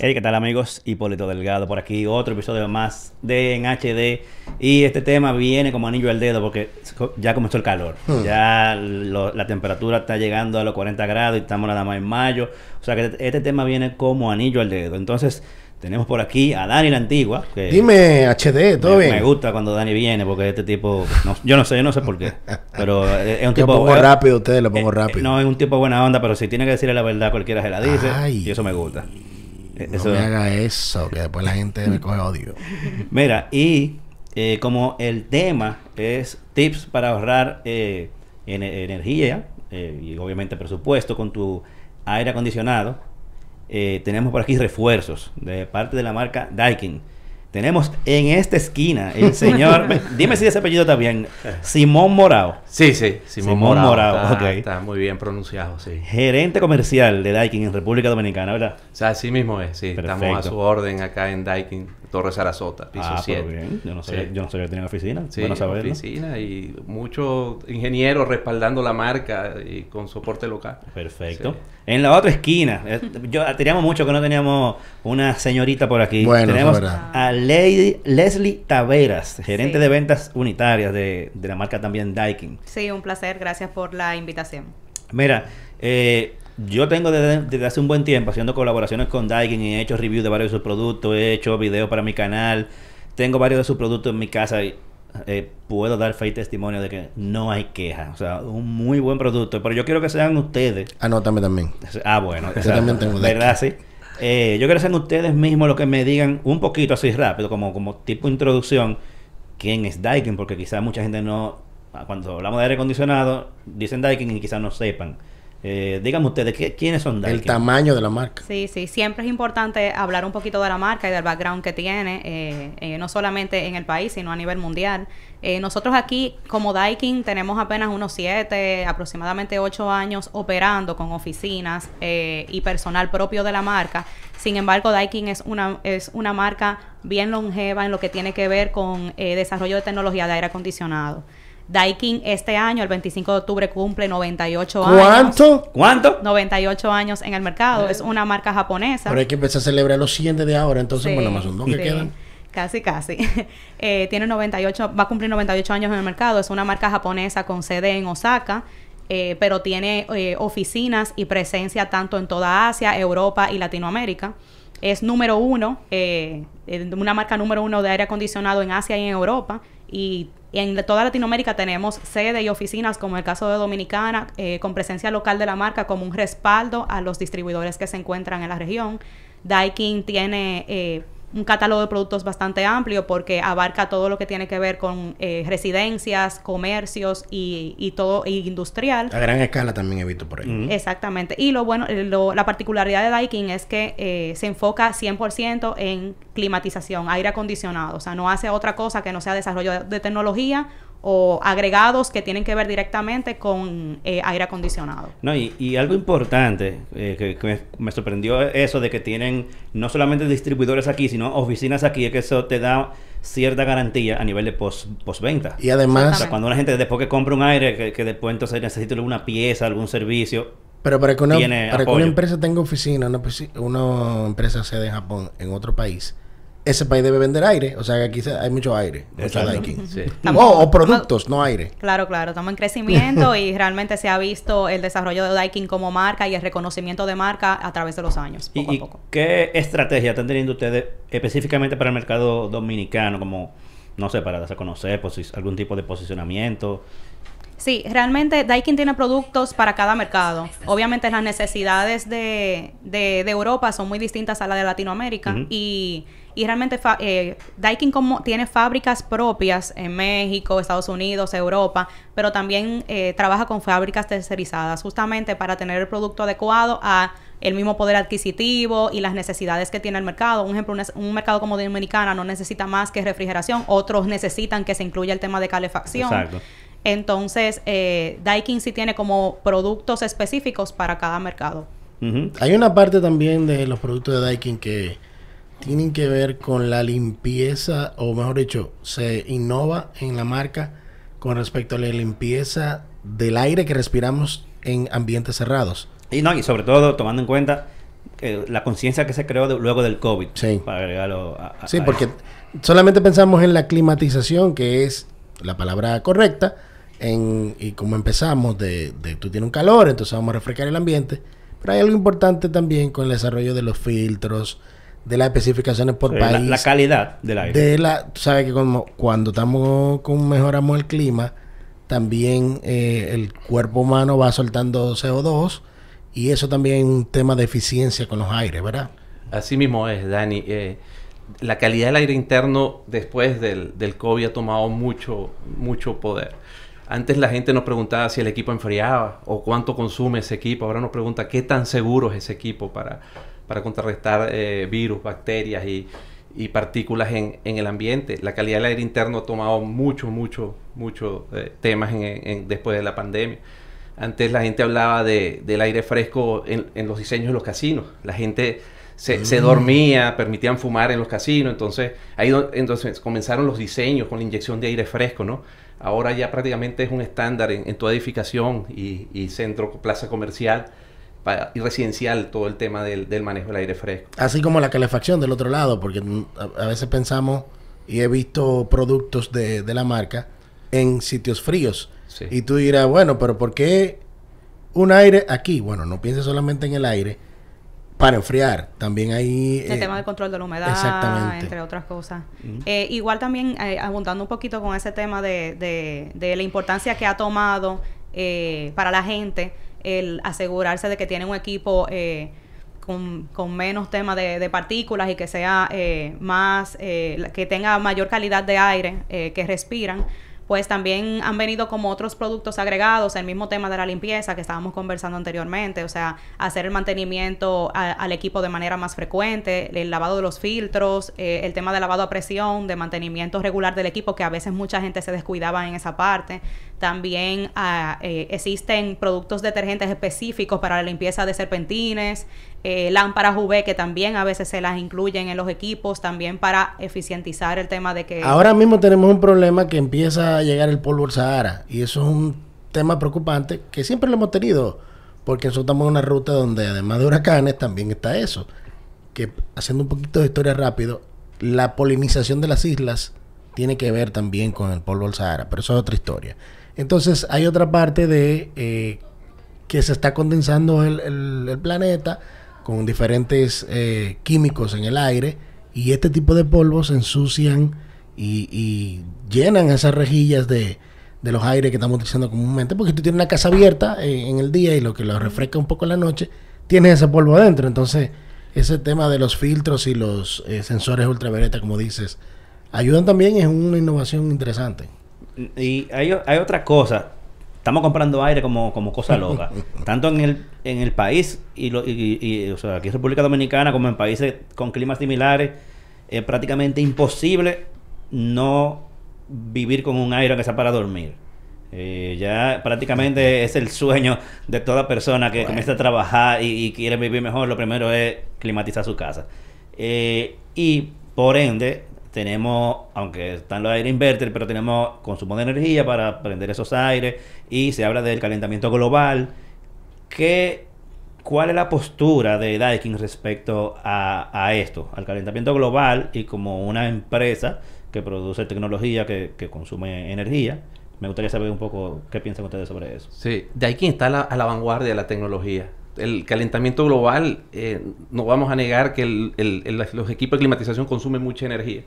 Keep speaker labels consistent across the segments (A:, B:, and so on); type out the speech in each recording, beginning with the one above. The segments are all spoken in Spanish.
A: Hey, ¿qué tal amigos? Hipólito Delgado por aquí, otro episodio más de En HD. Y este tema viene como anillo al dedo porque ya comenzó el calor.
B: Hmm.
A: Ya lo- la temperatura está llegando a los 40 grados y estamos nada más en mayo. O sea que este tema viene como anillo al dedo. Entonces, tenemos por aquí a Dani la Antigua. Que
B: Dime, HD, ¿todo
A: me,
B: bien?
A: me gusta cuando Dani viene porque este tipo, no- yo no sé, yo no sé por qué, pero es es un
B: Yo
A: tipo
B: pongo
A: es-
B: rápido, ustedes lo pongo
A: eh,
B: rápido.
A: eh, no, es un tipo buena onda, pero si tiene que decirle la verdad, cualquiera se la dice.
B: Ay.
A: y eso me gusta.
B: No me haga eso, que después la gente me coge odio.
A: Mira, y eh, como el tema es tips para ahorrar eh, en- energía eh, y obviamente presupuesto con tu aire acondicionado, tenemos por aquí refuerzos de parte de la marca Daikin. Tenemos en esta esquina el señor, me- dime si ese apellido está bien, Simón Morao,
C: Sí, sí, Simón,
A: Simón
C: Morao.
A: Morao,
C: está,
A: ok.
C: está muy bien pronunciado, sí.
A: gerente comercial de Daikin en República Dominicana, ¿verdad?
C: O sea, así mismo es, sí. Estamos
A: Perfecto.
C: a su orden acá en Daikin, Torre Sarasota, piso
A: ah,
C: 7.
A: pero bien. Yo no sabía,
C: Sí.
A: yo no sabía que tenían oficina.
C: Sí,
A: bueno saberlo.
C: oficina y muchos ingenieros respaldando la marca y con soporte local.
A: Perfecto.
C: Sí.
A: En la otra esquina, eh, yo teníamos mucho que no teníamos una señorita por aquí.
B: Bueno,
A: tenemos
B: eso es verdad.
A: a Lady Leslie Taveras, gerente
D: Sí.
A: de ventas unitarias de, de la marca también Daikin.
D: Sí, un placer. Gracias por la invitación.
A: Mira, eh, yo tengo desde, desde hace un buen tiempo haciendo colaboraciones con Daikin y he hecho reviews de varios de sus productos, he hecho videos para mi canal, tengo varios de sus productos en mi casa y eh, puedo dar fe y testimonio de que no hay queja. O sea, un muy buen producto. Pero yo quiero que sean ustedes
B: Anótame también.
A: Ah, bueno.
B: Yo también tengo de
A: ¿Verdad? Sí. Eh, yo quiero sean ustedes mismos los que me digan un poquito así rápido, como, como tipo introducción, quién es Daikin, porque quizás mucha gente no, cuando hablamos de aire acondicionado, dicen Daikin y quizás no sepan. Eh, díganme ustedes, ¿qué- ¿quiénes son Daikin?
B: El tamaño de la marca.
D: Sí, sí, siempre es importante hablar un poquito de la marca y del background que tiene, eh, eh, no solamente en el país, sino a nivel mundial. Eh, nosotros aquí, como Daikin, tenemos apenas unos siete, aproximadamente ocho años operando con oficinas eh, y personal propio de la marca. Sin embargo, Daikin es una, es una marca bien longeva en lo que tiene que ver con eh, desarrollo de tecnología de aire acondicionado. Daikin este año, el 25 de octubre, cumple 98 años.
B: ¿Cuánto?
A: ¿Cuánto?
D: 98 años en el mercado. Es una marca japonesa.
B: Ahora hay que empezar a celebrar los 100 desde ahora, entonces,
D: Sí,
B: bueno, más dos que
D: sí.
B: quedan.
D: Casi, casi. Eh, tiene 98, va a cumplir 98 años en el mercado. Es una marca japonesa con sede en Osaka, eh, pero tiene eh, oficinas y presencia tanto en toda Asia, Europa y Latinoamérica. Es número uno, eh, eh, una marca número uno de aire acondicionado en Asia y en Europa. Y en toda Latinoamérica tenemos sede y oficinas, como el caso de Dominicana, eh, con presencia local de la marca como un respaldo a los distribuidores que se encuentran en la región. Daikin tiene eh, un catálogo de productos bastante amplio porque abarca todo lo que tiene que ver con eh, residencias, comercios y, y todo y industrial.
B: A gran escala también he visto por ahí.
D: Exactamente. Y lo bueno, eh, lo- la particularidad de Daikin es que eh, se enfoca 100% en climatización, aire acondicionado. O sea, no hace otra cosa que no sea desarrollo de, de tecnología o agregados que tienen que ver directamente con eh, aire acondicionado.
A: No, y, y algo importante eh, que, que me, me sorprendió eso de que tienen no solamente distribuidores aquí, sino oficinas aquí, es que eso te da cierta garantía a nivel de post, postventa.
B: Y
A: O
B: además,
A: sea, cuando una gente después que compra un aire, que, que después entonces necesita alguna pieza, algún servicio,
B: pero para que una, para que una empresa tenga oficina, una, ofici- una empresa sede en Japón, en otro país, ese país debe vender aire. O sea, que aquí se- hay mucho aire, mucho.
C: Sí.
D: Estamos-
B: O, o productos, no aire.
D: Claro, claro, estamos en crecimiento y realmente se ha visto el desarrollo de Daikin como marca y el reconocimiento de marca a través de los años,
A: ¿Y,
D: poco
A: y
D: a poco.
A: qué estrategia están teniendo ustedes específicamente para el mercado dominicano? Como, no sé, para darse a conocer, algún tipo de posicionamiento.
D: Sí, realmente Daikin tiene productos para cada mercado. Obviamente las necesidades de, de- de Europa son muy distintas a las de Latinoamérica
A: Ujú.
D: y, y realmente fa- eh, Daikin como tiene fábricas propias en México, Estados Unidos, Europa, pero también eh, trabaja con fábricas tercerizadas justamente para tener el producto adecuado a el mismo poder adquisitivo y las necesidades que tiene el mercado. Un ejemplo, un, un mercado como Dominicana no necesita más que refrigeración, otros necesitan que se incluya el tema de calefacción.
A: Exacto.
D: Entonces, eh, Daikin sí tiene como productos específicos para cada mercado.
B: Hay una parte también de los productos de Daikin que tienen que ver con la limpieza, o mejor dicho, se innova en la marca con respecto a la limpieza del aire que respiramos en ambientes cerrados.
A: Y no, y sobre todo tomando en cuenta eh, la conciencia que se creó de- luego del COVID.
B: Sí.
A: Para agregarlo a, a-
B: Sí, porque solamente pensamos en la climatización, que es la palabra correcta, en, y como empezamos de, de tú tienes un calor, entonces vamos a refrescar el ambiente, pero hay algo importante también con el desarrollo de los filtros, de las especificaciones por
A: Sí, la,
B: país,
A: la calidad del aire.
B: de la, tú sabes que como, cuando estamos con mejoramos el clima, también eh, el cuerpo humano va soltando CO2 y eso también es un tema de eficiencia con los aires, ¿verdad?
C: Así mismo es, Dani. Eh, la calidad del aire interno después del, del COVID ha tomado mucho, mucho poder. Antes la gente nos preguntaba si el equipo enfriaba o cuánto consume ese equipo. Ahora nos pregunta qué tan seguro es ese equipo para, para contrarrestar eh, virus, bacterias y, y partículas en, en el ambiente. La calidad del aire interno ha tomado mucho, mucho, mucho eh, temas en- en- después de la pandemia. Antes la gente hablaba de, del aire fresco en, los diseños de los casinos. La gente se, se dormía, permitían fumar en los casinos. Entonces, ahí entonces comenzaron los diseños con la inyección de aire fresco, ¿no? Ahora ya prácticamente es un estándar en, en toda edificación y, y centro, plaza comercial pa- y residencial, todo el tema del, del manejo del aire fresco.
B: Así como la calefacción del otro lado, porque mm, a, a veces pensamos y he visto productos de, de la marca en sitios fríos.
C: Sí.
B: Y tú dirás, bueno, pero ¿por qué un aire aquí? Bueno, no pienses solamente en el aire para enfriar. También hay...
D: El
B: eh,
D: tema del control de la humedad,
B: exactamente.
D: entre otras cosas. Eh, igual también, eh, abundando un poquito con ese tema de, de- de la importancia que ha tomado eh, para la gente el asegurarse de que tiene un equipo eh, con, con menos tema de, partículas y que sea eh, más, eh, que tenga mayor calidad de aire eh, que respiran pues también han venido como otros productos agregados, el mismo tema de la limpieza que estábamos conversando anteriormente, o sea, hacer el mantenimiento al equipo de manera más frecuente, el lavado de los filtros, eh, el tema de lavado a presión, de mantenimiento regular del equipo, que a veces mucha gente se descuidaba en esa parte. También eh, existen productos detergentes específicos para la limpieza de serpentines, eh, lámparas UV que también a veces se las incluyen en los equipos, también para eficientizar el tema de que...
B: Ahora mismo tenemos un problema que empieza a llegar el polvo al Sahara. Y eso es un tema preocupante que siempre lo hemos tenido. Porque nosotros estamos en una ruta donde además de huracanes también está eso. Que haciendo un poquito de historia rápido, la polinización de las islas tiene que ver también con el polvo al Sahara. Pero eso es otra historia. Entonces hay otra parte de eh, que se está condensando el, planeta con diferentes eh, químicos en el aire y este tipo de polvos ensucian y, llenan esas rejillas de, los aires que estamos utilizando comúnmente porque tú tienes una casa abierta en el día y lo que lo refresca un poco en la noche tienes ese polvo adentro. Entonces ese tema de los filtros y los eh, sensores ultravioleta como dices ayudan también es una innovación interesante
A: Y hay, hay otra cosa. Estamos comprando aire como, como cosa loca. Tanto en el, en el país, y, lo- y- y- o sea, aquí en República Dominicana, como en países con climas similares, es prácticamente imposible no vivir con un aire que sea para dormir. Eh, ya prácticamente es el sueño de toda persona que
B: Bueno.
A: comienza a trabajar y, y quiere vivir mejor. Lo primero es climatizar su casa. Eh, y por ende, tenemos, aunque están los aire inverter, pero tenemos consumo de energía para prender esos aires y se habla del calentamiento global. ¿Qué, ¿Cuál es la postura de Daikin respecto a, esto, al calentamiento global y como una empresa que produce tecnología que, consume energía? Me gustaría saber un poco qué piensan ustedes sobre eso.
C: Sí, quien está la, a la vanguardia de la tecnología. El calentamiento global, eh, no vamos a negar que los equipos de climatización consumen mucha energía.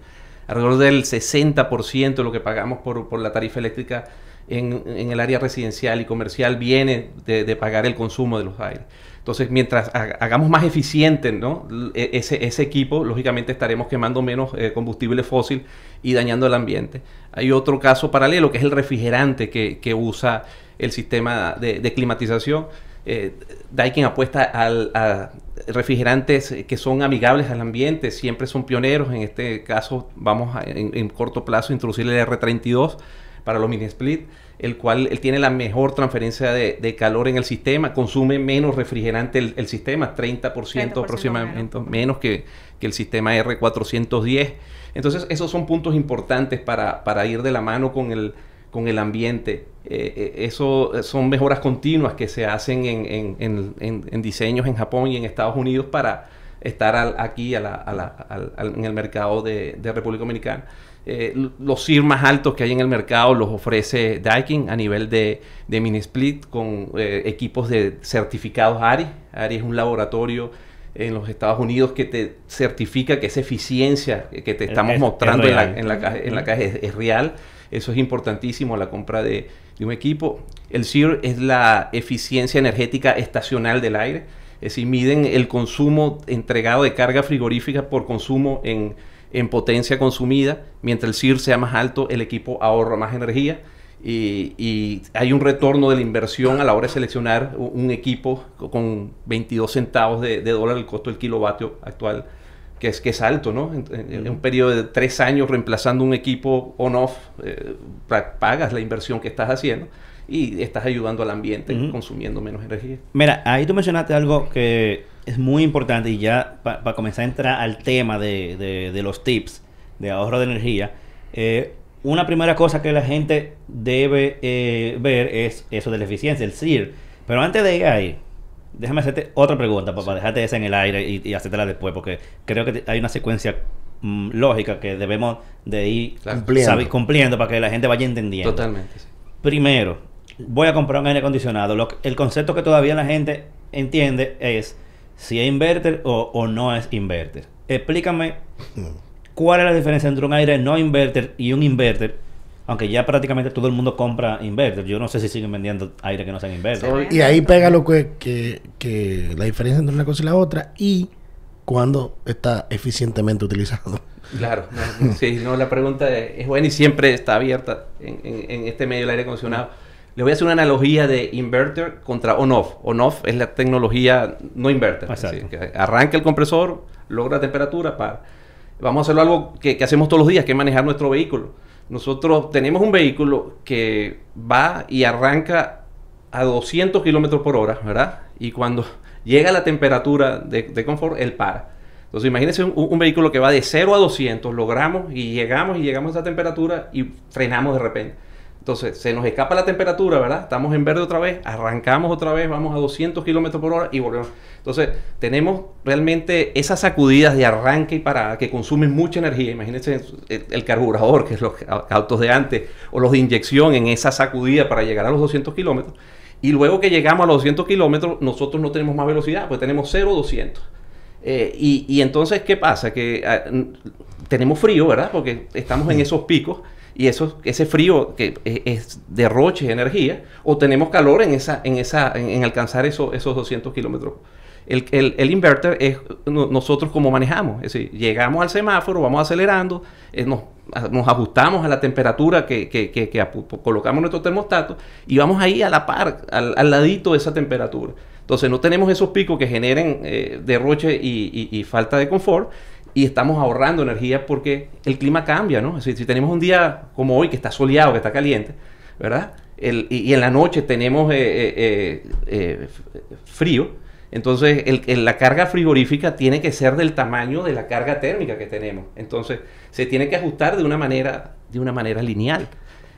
C: Alrededor del 60% de lo que pagamos por, la tarifa eléctrica en, el área residencial y comercial viene de, pagar el consumo de los aires. Entonces, mientras ha- hagamos más eficiente e- ese, equipo, lógicamente estaremos quemando menos eh, combustible fósil y dañando el ambiente. Hay otro caso paralelo que es el refrigerante que, usa el sistema de climatización. Eh, Daikin apuesta al- a refrigerantes que son amigables al ambiente, siempre son pioneros. En este caso, vamos a, en, en corto plazo a introducir el R32 para los mini split, el cual él tiene la mejor transferencia de, de calor en el sistema, consume menos refrigerante el, el sistema, 30%,
D: 30%
C: aproximadamente menos que, que el sistema R410. Entonces, esos son puntos importantes para, para ir de la mano con el, con el ambiente. Eh, eh, eso son mejoras continuas que se hacen en, en, en, en, diseños en Japón y en Estados Unidos para estar aquí a la, a la, al, en el mercado de, de República Dominicana. Eh, los SIR más altos que hay en el mercado los ofrece Daikin a nivel de, de mini split con eh, equipos de certificados ARI. ARI es un laboratorio en los Estados Unidos que te certifica que esa eficiencia que te estamos mostrando en, la, en, la, caja, en la caja es, es, real. Eso es importantísimo la compra de, un equipo. El SIR es la eficiencia energética estacional del aire. Es decir, miden el consumo entregado de carga frigorífica por consumo en en potencia consumida. Mientras el CIR sea más alto, el equipo ahorra más energía. Y, y, hay un retorno de la inversión a la hora de seleccionar un, equipo con 22 centavos de, de, dólar el costo del kilovatio actual, que es, que es alto, ¿no? En, en, en un periodo de tres años reemplazando un equipo on-off, eh, pagas la inversión que estás haciendo y estás ayudando al ambiente uh -huh. consumiendo menos energía.
A: Mira, ahí tú mencionaste algo que es muy importante y ya para pa comenzar a entrar al tema de, de, de, los tips de ahorro de energía, eh, una primera cosa que la gente debe eh, ver es eso de la eficiencia, el CIR. Pero antes de ir ahí, déjame hacerte otra pregunta, papá, dejarte esa en el aire y, y hacértela después, porque creo que hay una secuencia mmm, lógica que debemos de ir
B: claro. cumpliendo.
A: Sabe, cumpliendo para que la gente vaya entendiendo.
C: Totalmente. Sí.
A: Primero, voy a comprar un aire acondicionado. Lo, el concepto que todavía la gente entiende es si es inverter o, o no es inverter. Explícame cuál es la diferencia entre un aire no inverter y un inverter. Aunque ya prácticamente todo el mundo compra inverter. Yo no sé si siguen vendiendo aire que no sean inverter.
B: Y ahí pega lo que, que, que la diferencia entre una cosa y la otra y cuando está eficientemente utilizado.
C: Claro, no, sí, no, la pregunta es, buena y siempre está abierta en, en, en este medio del aire acondicionado. Le voy a hacer una analogía de inverter contra on-off. On-off es la tecnología no inverter. Así, que arranca el compresor, logra temperatura, para. Vamos a hacerlo algo que, que, hacemos todos los días, que es manejar nuestro vehículo. Nosotros tenemos un vehículo que va y arranca a 200 kilómetros por hora, ¿verdad? Y cuando llega la temperatura de, de confort, él para. Entonces, imagínense un, un, vehículo que va de 0 a 200, logramos y llegamos y llegamos a esa temperatura y frenamos de repente. Entonces, se nos escapa la temperatura, ¿verdad? Estamos en verde otra vez, arrancamos otra vez, vamos a 200 kilómetros por hora y volvemos. Entonces, tenemos realmente esas sacudidas de arranque y parada que consumen mucha energía. Imagínense el, el carburador, que es los autos de antes, o los de inyección en esa sacudida para llegar a los 200 kilómetros. Y luego que llegamos a los 200 kilómetros, nosotros no tenemos más velocidad, pues tenemos 0 200. Eh, y, y, entonces, ¿qué pasa? Que uh, tenemos frío, ¿verdad? Porque estamos en esos picos y eso, ese frío que es, es derroche de energía, o tenemos calor en, esa, en, esa, en, en alcanzar eso, esos 200 kilómetros. El, el, el, inverter es nosotros como manejamos, es decir, llegamos al semáforo, vamos acelerando, eh, nos, nos, ajustamos a la temperatura que, que, que, que colocamos nuestro termostato y vamos ahí a la par, al, al, ladito de esa temperatura. Entonces no tenemos esos picos que generen eh, derroche y, y, y falta de confort, y estamos ahorrando energía porque el clima cambia, ¿no? Si, si tenemos un día como hoy que está soleado, que está caliente, ¿verdad? El, y, y, en la noche tenemos eh, eh, eh, frío, entonces el, el, la carga frigorífica tiene que ser del tamaño de la carga térmica que tenemos. Entonces se tiene que ajustar de una manera, de una manera lineal.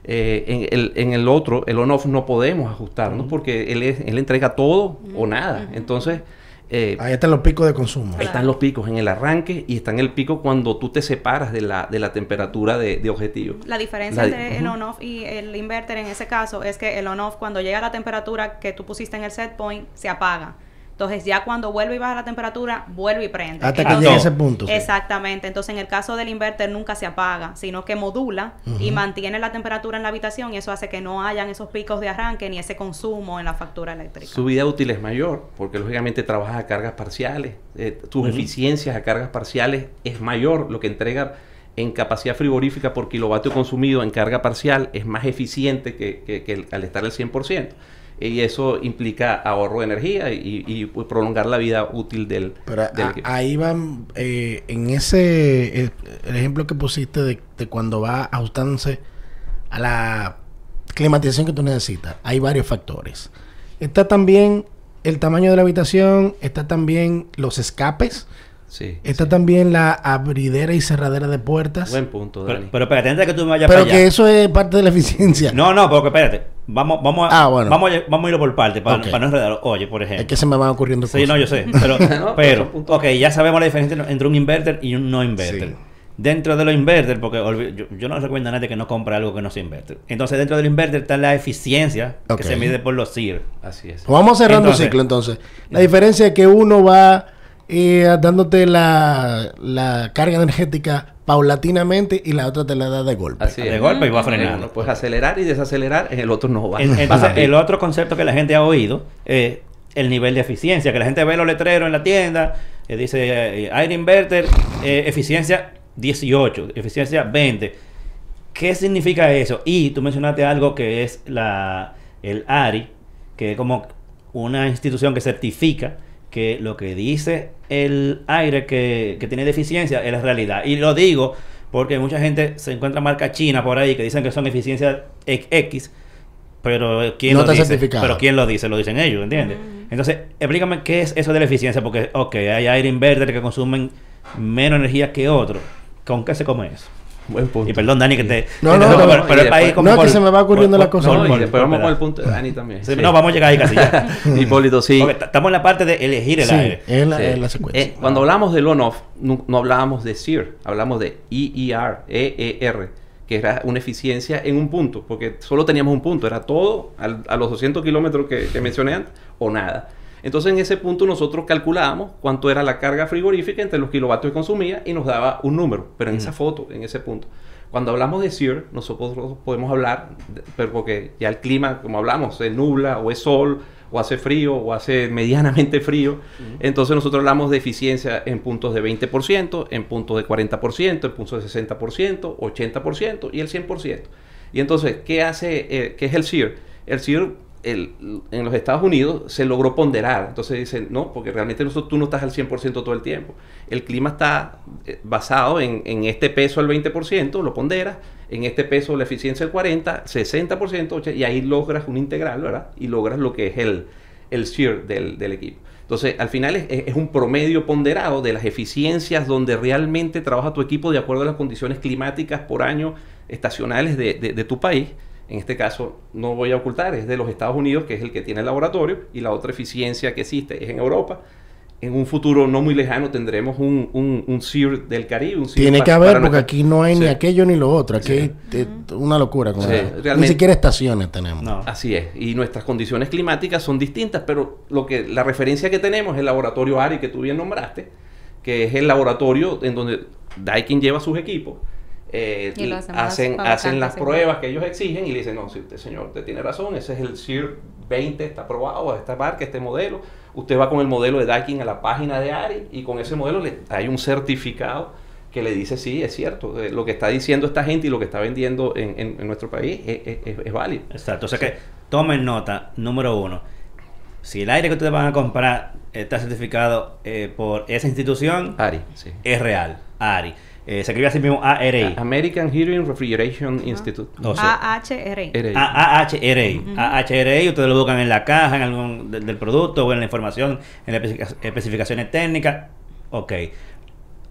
C: en, el, en, el, otro, el on-off, no podemos ajustarnos uh -huh. porque él, es, él entrega todo uh -huh. o nada. Entonces
B: eh, ahí están los picos de consumo.
C: Ahí están los picos en el arranque y están el pico cuando tú te separas de la, de la temperatura de, de objetivo.
D: La diferencia la, entre uh -huh. el on-off y el inverter en ese caso es que el on-off cuando llega a la temperatura que tú pusiste en el set point se apaga. Entonces ya cuando vuelve y baja la temperatura, vuelve y prende.
B: Hasta
D: Entonces,
B: que llegue ese punto.
D: Exactamente. Entonces en el caso del inverter nunca se apaga, sino que modula uh -huh. y mantiene la temperatura en la habitación y eso hace que no hayan esos picos de arranque ni ese consumo en la factura eléctrica.
C: Su vida útil es mayor porque lógicamente trabajas a cargas parciales. Eh, tus uh -huh. eficiencias a cargas parciales es mayor. Lo que entrega en capacidad frigorífica por kilovatio consumido en carga parcial es más eficiente que, que, que al estar al 100% y eso implica ahorro de energía y, y pues, prolongar la vida útil del,
B: Pero del a, ahí van eh, en ese el, el, ejemplo que pusiste de, de, cuando va ajustándose a la climatización que tú necesitas hay varios factores está también el tamaño de la habitación está también los escapes
C: Sí.
B: Está también la abridera y cerradera de puertas.
C: Buen punto,
A: Pero,
C: Dani.
A: pero espérate, antes de que tú me vayas
B: pero
A: para
B: que
A: allá.
B: eso es parte de la eficiencia.
A: No, no, porque espérate. Vamos, vamos a,
B: Ah, bueno.
A: vamos, a, vamos a irlo por parte para, no enredar. Oye, por ejemplo.
B: Es que se me van ocurriendo
A: Sí,
B: cosas.
A: no, yo sé. Pero,
C: No, pero
A: ok, ya sabemos la diferencia entre- un inverter y un no inverter.
B: Sí.
A: Dentro de los inverter, porque yo, yo no recomiendo a nadie que no compre algo que no sea inverter. Entonces, dentro del inverter está la eficiencia que se mide por los SIR.
C: Así es.
B: Pues Vamos cerrando
A: Entonces-
B: el ciclo entonces. La diferencia es que uno va eh, dándote la, la carga energética paulatinamente y la otra te la da de golpe.
C: Así
A: de golpe y va
C: En
A: frenando.
C: uno puedes acelerar y desacelerar, el otro no va. Va
A: Entonces, el otro concepto que la gente ha oído es el nivel de eficiencia, que la gente ve los letreros en la tienda, eh, dice eh, aire inverter, eh, eficiencia 18, eficiencia 20. ¿Qué significa eso? Y tú mencionaste algo que es la el ARI, que es como una institución que certifica que lo que dice el aire que, que tiene deficiencia es la realidad. Y lo digo porque mucha gente se encuentra marca china por ahí que dicen que son eficiencias X, pero ¿quién
B: No
A: lo
B: está
A: dice?
B: certificado.
A: Pero ¿quién lo dice? Lo dicen ellos, ¿entiendes? Entonces, explícame qué es eso de la eficiencia, porque, ok, hay aire inverter que consumen menos energía que otros. ¿Con qué se come eso?
C: Buen punto.
A: Y perdón, Dani, que te...
B: No, no, no,
A: pero,
C: no,
A: pero
C: y
A: el país
C: después-
A: como
B: no,
A: por-
B: que se me va ocurriendo
A: por-
B: la cosa.
C: No, y después vamos con el punto de Dani también.
A: Sí,
C: Sí.
A: No, vamos a llegar ahí casi ya.
C: Hipólito, sí.
A: Porque estamos en la parte de elegir el
B: Sí,
A: aire.
B: es la,
C: Sí.
B: es la secuencia.
C: Eh, cuando hablamos del on-off, no, no hablábamos de SEER, hablamos de EER, EER, que era una eficiencia en un punto, porque solo teníamos un punto, era todo al- a los 200 kilómetros que, que mencioné antes, o nada. Entonces en ese punto nosotros calculábamos cuánto era la carga frigorífica entre los kilovatios que consumía y nos daba un número, pero en esa foto, en ese punto. Cuando hablamos de SEER, nosotros podemos hablar, de- pero porque ya el clima, como hablamos, se nubla o es sol o hace frío o hace medianamente frío. Entonces nosotros hablamos de eficiencia en puntos de 20%, en puntos de 40%, en puntos de 60%, 80% y el 100%. Y entonces, ¿qué hace, eh, qué es el SEER? El SEER el- en los Estados Unidos se logró ponderar. Entonces dicen, no, porque realmente nosotros, tú no estás al 100% todo el tiempo. El clima está eh, basado en, este peso al 20%, lo ponderas, en este peso la eficiencia del 40%, 60%, 80%, y ahí logras un integral, ¿verdad? Y logras lo que es el, el SEER del, del equipo. Entonces, al final es, un promedio ponderado de las eficiencias donde realmente trabaja tu equipo de acuerdo a las condiciones climáticas por año estacionales de- de tu país. En este caso, no voy a ocultar, es de los Estados Unidos, que es el que tiene el laboratorio, y la otra eficiencia que existe es en Europa. En un futuro no muy lejano tendremos un, un, un del Caribe. Un
B: Tiene que haber, porque
C: nuestra-
B: aquí no hay ni aquello ni lo otro. Aquí
C: Sí.
B: hay eh, una locura. Con
C: Sí,
B: eso. Ni siquiera estaciones tenemos.
A: No.
C: Así es, y nuestras condiciones climáticas son distintas, pero lo que la referencia que tenemos es el laboratorio ARI que tú bien nombraste, que es el laboratorio en donde Daikin lleva sus equipos, eh,
D: Y
C: hacen, hacen las pruebas que ellos exigen y le dicen, no, si usted señor, usted tiene razón, ese es el SEER 20, está aprobado, esta marca, este modelo, usted va con el modelo de Daikin a la página de ARI y con ese modelo le, hay un certificado que le dice, sí, es cierto, eh, lo que está diciendo esta gente y lo que está vendiendo en, en- en nuestro país es, es- es- es válido.
A: Exacto. O sea que tomen nota, número uno. Si el aire que ustedes van a comprar está certificado eh, por esa institución,
C: ARI, sí.
A: es real. ARI. Eh, se escribe así mismo ARI.
C: American Heating Refrigeration Institute.
A: O sea,
D: AHRI.
C: RI.
A: AHRI. AHRI, ustedes lo buscan en la caja, en algún del, del producto o en la información, en las especifica- especificaciones técnicas. Ok.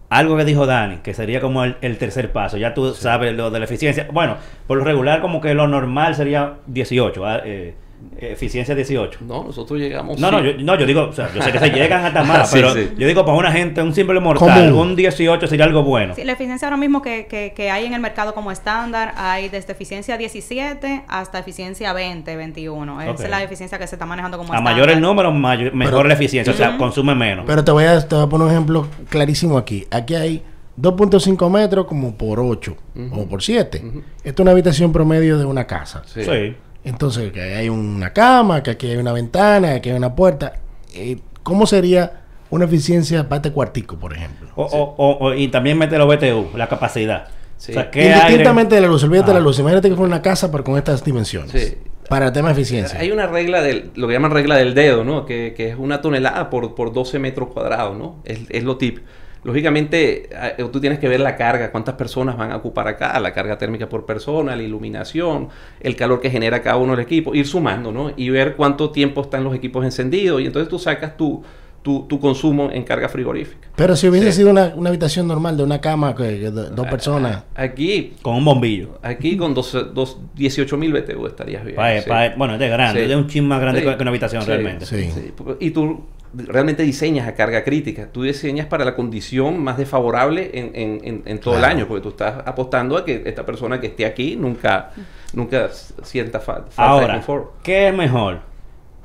A: Algo que dijo Dani, que sería como el, el tercer paso. Ya tú sabes lo de la eficiencia. Bueno, por lo regular, como que lo normal sería 18. ah, eh, eficiencia 18.
C: No, nosotros llegamos.
A: No, no, yo, no, yo digo, o sea, yo sé que se llegan hasta más,
C: Sí,
A: pero
C: sí.
A: yo digo para una gente, un simple mortal, un 18 sería algo bueno.
D: Sí, la eficiencia ahora mismo que, que, que hay en el mercado como estándar, hay desde eficiencia 17 hasta eficiencia 20, 21. Esa es la eficiencia que se está manejando como
A: A
D: estándar.
A: mayor el número, mayor- mejor
B: Pero-
A: la eficiencia, o sea, consume menos.
B: Pero te voy, a, te voy a poner un ejemplo clarísimo aquí. Aquí hay 2.5 metros como por 8 o por 7.
C: Ujú.
B: Esto es una habitación promedio de una casa.
C: Sí.
A: sí.
B: Entonces, que hay una cama, que aquí hay una ventana, que aquí hay una puerta. Eh, ¿Cómo sería una eficiencia para este cuartico, por ejemplo?
A: O, o- o- o- y también mete los BTU, la capacidad.
C: Sí.
A: O sea, ¿qué
B: Indistintamente
A: aire?
B: de la luz, olvídate de
A: Ah.
B: la luz. Imagínate que fue una casa, pero con estas dimensiones.
C: Sí.
B: Para el tema de eficiencia.
C: Hay una regla del, lo que llaman regla del dedo, ¿no? Que, que es una tonelada por, por 12 metros cuadrados, ¿no? Es, es lo típico. Lógicamente, eh, tú tienes que ver la carga, cuántas personas van a ocupar acá, la carga térmica por persona, la iluminación, el calor que genera cada uno del equipo, ir sumando, ¿no? Y ver cuánto tiempo están los equipos encendidos. Y entonces tú sacas tu, tu, tu consumo en carga frigorífica.
B: Pero si hubiese
C: Sí.
B: sido una, una habitación normal de una cama, que, que do- dos personas.
C: Aquí,
A: Con un bombillo.
C: aquí con dos, dos, 18 mil BTU estarías bien.
A: Pa-
C: sí.
A: pa- bueno, es grande,
C: Sí.
A: es un chin más grande
C: Sí.
A: que una habitación
C: Sí.
A: realmente.
B: Sí.
C: Sí, Y tú realmente diseñas a carga crítica. Tú diseñas para la condición más desfavorable en, en- en- en todo el año, porque tú estás apostando a que esta persona que esté aquí nunca, nunca sienta fa- falta de
A: Ahora,
C: confort.
A: ¿qué es mejor?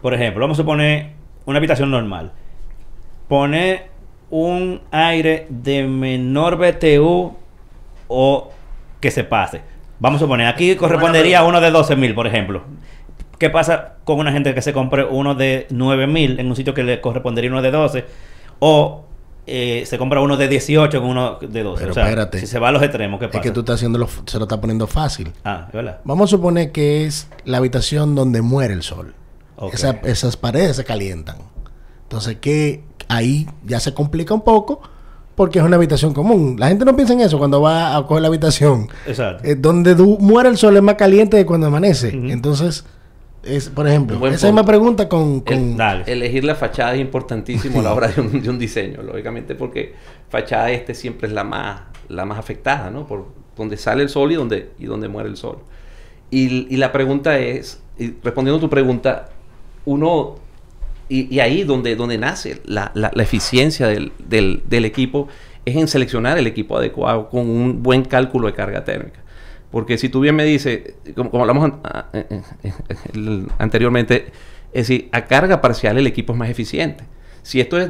A: Por ejemplo, vamos a poner una habitación normal. Poner un aire de menor BTU o que se pase. Vamos a poner, aquí correspondería a uno de 12.000, por ejemplo. ¿Qué pasa con una gente que se compre uno de 9.000 en un sitio que le correspondería uno de 12? O eh, se compra uno de 18 con uno de 12.
B: Pero
A: o sea,
B: espérate.
A: si se va a los extremos, ¿qué pasa?
B: Es que tú estás haciendo se lo está poniendo fácil.
A: Ah, es verdad.
B: Vamos a suponer que es la habitación donde muere el sol. Esa- esas paredes se calientan. Entonces, que ahí ya se complica un poco porque es una habitación común. La gente no piensa en eso cuando va a coger la habitación.
A: Exacto.
B: Eh, donde du- muere el sol es más caliente de cuando amanece. Entonces, es, por ejemplo, esa
C: punto.
B: misma pregunta con...
C: El-
B: con-
A: Dale.
C: Elegir la fachada es importantísimo a la hora de un, de un diseño, lógicamente, porque fachada este siempre es la más, la más afectada, ¿no? Por donde sale el sol y donde, y donde muere el sol. Y, y la pregunta es, y respondiendo a tu pregunta, uno, y, ahí donde, donde nace la, la- eficiencia del, del- del equipo, es en seleccionar el equipo adecuado con un buen cálculo de carga térmica. Porque si tú bien me dices, como, como hablamos eh, eh, anteriormente, es decir, a carga parcial el equipo es más eficiente. Si esto es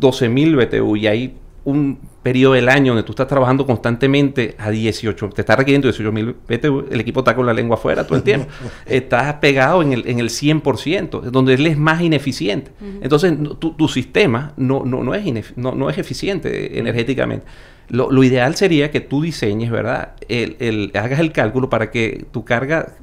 C: 12.000 BTU y hay un periodo del año donde tú estás trabajando constantemente a 18, te está requiriendo 18.000 BTU, el equipo está con la lengua afuera todo el tiempo. Estás pegado en el, en el 100%, donde él es más ineficiente. Entonces, tu, tu sistema no, no, no, es no, no es eficiente energéticamente. Lo, lo ideal sería que tú diseñes, ¿verdad? El, el- hagas el cálculo para que tu carga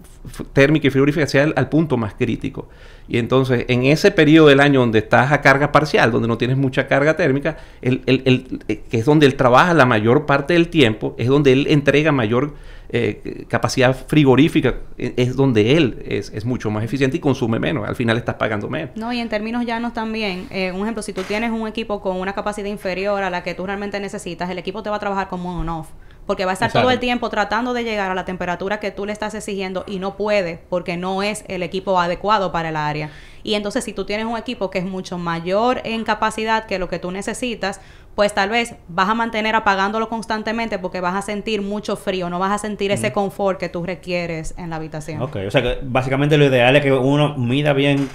C: térmica y frigorífica sea al, punto más crítico. Y entonces, en ese periodo del año donde estás a carga parcial, donde no tienes mucha carga térmica, el, el- eh, que es donde él trabaja la mayor parte del tiempo, es donde él entrega mayor eh, capacidad frigorífica, e- es donde él es, es mucho más eficiente y consume menos. Al final estás pagando menos.
D: No, y en términos llanos también, eh, un ejemplo, si tú tienes un equipo con una capacidad inferior a la que tú realmente necesitas, el equipo te va a trabajar como un on-off. Porque va a estar
A: Exacto.
D: todo el tiempo tratando de llegar a la temperatura que tú le estás exigiendo y no puede porque no es el equipo adecuado para el área. Y entonces si tú tienes un equipo que es mucho mayor en capacidad que lo que tú necesitas, pues tal vez vas a mantener apagándolo constantemente porque vas a sentir mucho frío, no vas a sentir ese confort que tú requieres en la habitación.
A: Ok, o sea que básicamente lo ideal es que uno mida bien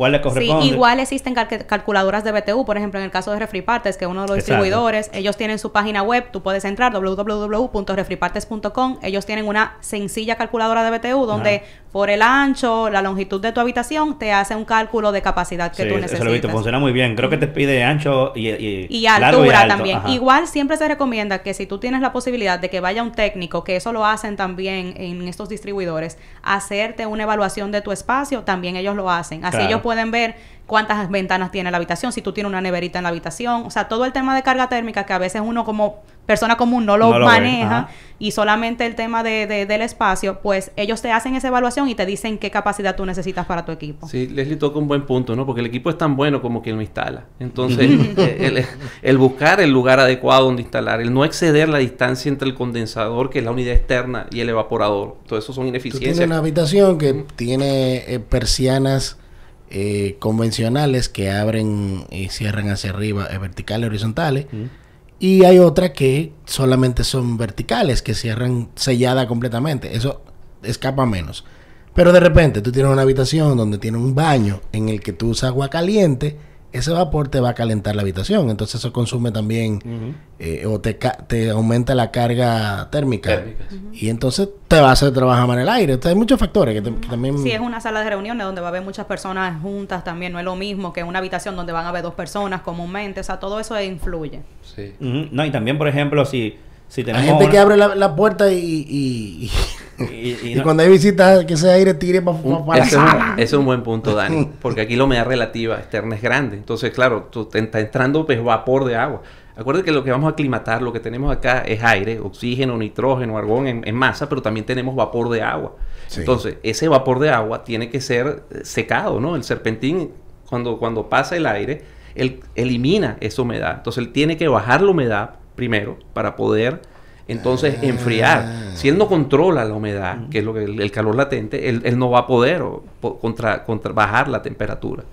A: cuál le
D: Sí, igual existen calculadoras de BTU, por ejemplo, en el caso de Refripartes, que uno de los
A: Exacto.
D: distribuidores, ellos tienen su página web, tú puedes entrar www.refripartes.com, ellos tienen una sencilla calculadora de BTU donde. Por el ancho, la longitud de tu habitación, te hace un cálculo de capacidad que
A: Sí,
D: tú
A: eso
D: necesitas.
A: lo he visto, funciona muy bien. Creo que te pide ancho y, y,
D: Y altura
A: alto.
D: también.
A: Ajá.
D: Igual siempre se recomienda que si tú tienes la posibilidad de que vaya un técnico, que eso lo hacen también en estos distribuidores, hacerte una evaluación de tu espacio, también ellos lo hacen. Así
A: Claro.
D: ellos pueden ver cuántas ventanas tiene la habitación, si tú tienes una neverita en la habitación, o sea, todo el tema de carga térmica que a veces uno como persona común no lo
A: No lo ve,
D: maneja y solamente el tema de, de- del espacio, pues ellos te hacen esa evaluación y te dicen qué capacidad tú necesitas para tu equipo.
C: Sí, Leslie toca un buen punto, ¿no? Porque el equipo es tan bueno como quien lo instala. Entonces, el, el buscar el lugar adecuado donde instalar, el no exceder la distancia entre el condensador, que es la unidad externa, y el evaporador. Todo eso son
B: Tú tienes
C: ineficiencias.
B: una habitación que tiene eh, persianas eh, convencionales que abren y cierran hacia arriba, eh, verticales horizontales. Y hay otras que solamente son verticales, que cierran sellada completamente. Eso escapa menos. Pero de repente tú tienes una habitación donde tiene un baño en el que tú usas agua caliente, ese vapor te va a calentar la habitación. Entonces eso consume también eh, o te, ca- te aumenta la carga térmica.
C: Térmica, sí.
B: Y entonces te va a hacer trabajar más en el aire. Entonces hay muchos factores que, te- que también...
D: Si es una sala de reuniones donde va a haber muchas personas juntas también, no es lo mismo que una habitación donde van a haber dos personas comúnmente, o sea, todo eso influye.
C: Sí.
A: No, y también, por ejemplo, si, si
B: Hay gente
A: una-
B: que abre la, la puerta y, y, y-
A: y- y
B: y
A: no-
B: cuando hay visitas, que ese aire tire para
C: Un-
B: la
C: ese, es un,
B: sala.
C: ese es un buen punto, Dani, porque aquí la humedad relativa externa es grande. Entonces, claro, tú te está entrando pues, vapor de agua. Acuérdate que lo que vamos a aclimatar, lo que tenemos acá es aire, oxígeno, nitrógeno, argón en, en masa, pero también tenemos vapor de agua.
B: Sí.
C: Entonces, ese vapor de agua tiene que ser eh, secado, ¿no? El serpentín, cuando, cuando pasa el aire, él elimina esa humedad. Entonces él tiene que bajar la humedad primero para poder entonces
B: Ah.
C: enfriar. Si él no controla la humedad, que es lo que el, el calor latente, él, él no va a poder o, po- contra, contra- bajar la temperatura.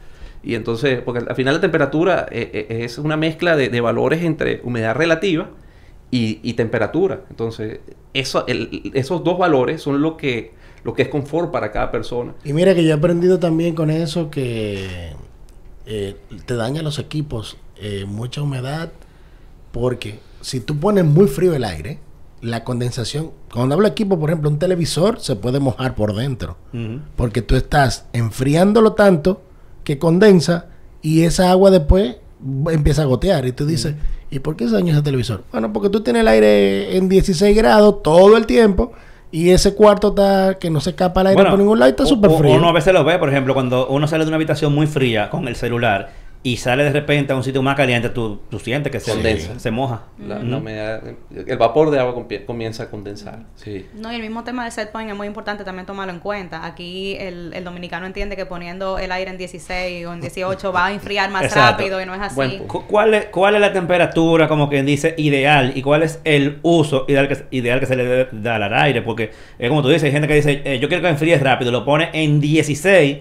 C: Y entonces, porque al final la temperatura eh, eh, es una mezcla de, de valores entre humedad relativa y, y temperatura. Entonces, eso, el- esos dos valores son lo que, lo que es confort para cada persona.
B: Y mira que yo he aprendido también con eso que eh, te daña los equipos eh, mucha humedad porque si tú pones muy frío el aire, la condensación, cuando hablo equipo, por ejemplo, un televisor se puede mojar por dentro porque tú estás enfriándolo tanto que condensa y esa agua después empieza a gotear y tú dices, ¿y por qué se dañó ese televisor? Bueno, porque tú tienes el aire en 16 grados todo el tiempo y ese cuarto está que no se escapa el aire por ningún lado y está súper frío.
A: Uno a veces lo ve, por ejemplo, cuando uno sale de una habitación muy fría con el celular y sale de repente a un sitio más caliente, tú, tú sientes que se,
C: Condensa.
A: se moja.
C: La- humedad- el vapor de agua comienza a condensar. Sí.
D: No, y el mismo tema de set point es muy importante también tomarlo en cuenta. Aquí el, el dominicano entiende que poniendo el aire en 16 o en 18 va a enfriar más
A: Exacto.
D: rápido y no es así.
A: ¿Cuál es, ¿Cuál es la temperatura, como quien dice, ideal? ¿Y cuál es el uso ideal que, ideal que se le debe dar al aire? Porque es como tú dices, hay gente que dice, eh, yo quiero que enfríe rápido, lo pone en 16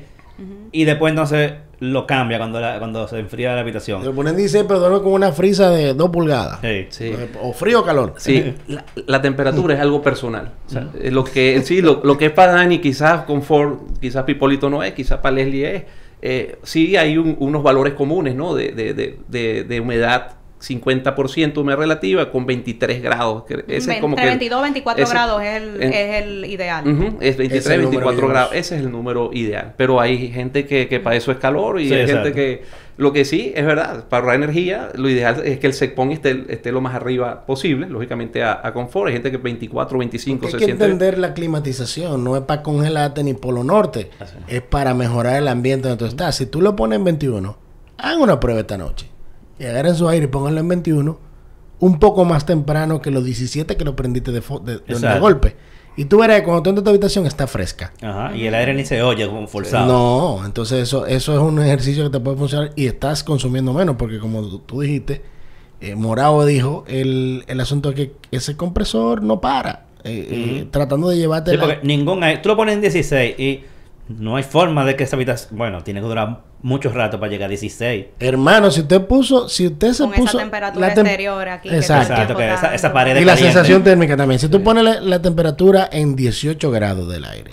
A: y después entonces lo cambia cuando, la- cuando se enfría la habitación.
B: Te ponen 16 pero duerme con una frisa de 2 pulgadas.
A: Sí.
C: Sí.
B: O frío o calor.
C: Sí, la, la temperatura es algo personal. O sea, eh, lo que sí, lo, lo que es para Dani, quizás confort, quizás Pipolito no es, quizás para Leslie es. eh, sí hay un- unos valores comunes, ¿no? De, de, de, de, de humedad 50% humedad relativa con 23 grados. que Ese es como
D: Entre
C: que
D: 22 24
C: ese-
D: grados es el,
C: en-
D: es el ideal.
C: Ujú, es 23,
B: Ese es el número
C: 24
B: ideal.
C: grados. Ese es el número ideal. Pero hay gente que, que para eso es calor y
A: Sí,
C: hay
A: exacto.
C: gente que... Lo que sí, es verdad, para ahorrar energía, lo ideal es que el set point esté, esté lo más arriba posible, lógicamente a, a confort. Hay gente que 24, 25
B: Porque
C: se
B: hay que
C: siente...
B: entender la climatización, no es para congelarte ni polo norte, es para mejorar el ambiente donde tú estás. Si tú lo pones en 21, hagan una prueba esta noche y agarren su aire y pónganlo en 21, un poco más temprano que los 17 que lo prendiste de, fo- de- de- de
A: Exacto.
B: golpe. Y tú verás que cuando tú entras a tu habitación está fresca.
A: Ajá, y el aire ni se oye como forzado.
B: No, entonces eso, eso es un ejercicio que te puede funcionar y estás consumiendo menos, porque como tú, dijiste, eh, Morao dijo, el, el asunto es que ese compresor no para, eh, eh, tratando de llevarte
A: Sí,
B: la-
A: porque ningún aire, tú lo pones en 16 y no hay forma de que esa habitación, bueno, tiene que durar mucho rato para llegar a 16.
B: Hermano, si usted puso, si usted se
D: Con
B: puso
D: esa temperatura
B: la tem-
D: exterior aquí.
B: Exacto.
A: que esa- pared
B: y la sensación térmica también. Si tú pones la, la temperatura en 18 grados del aire,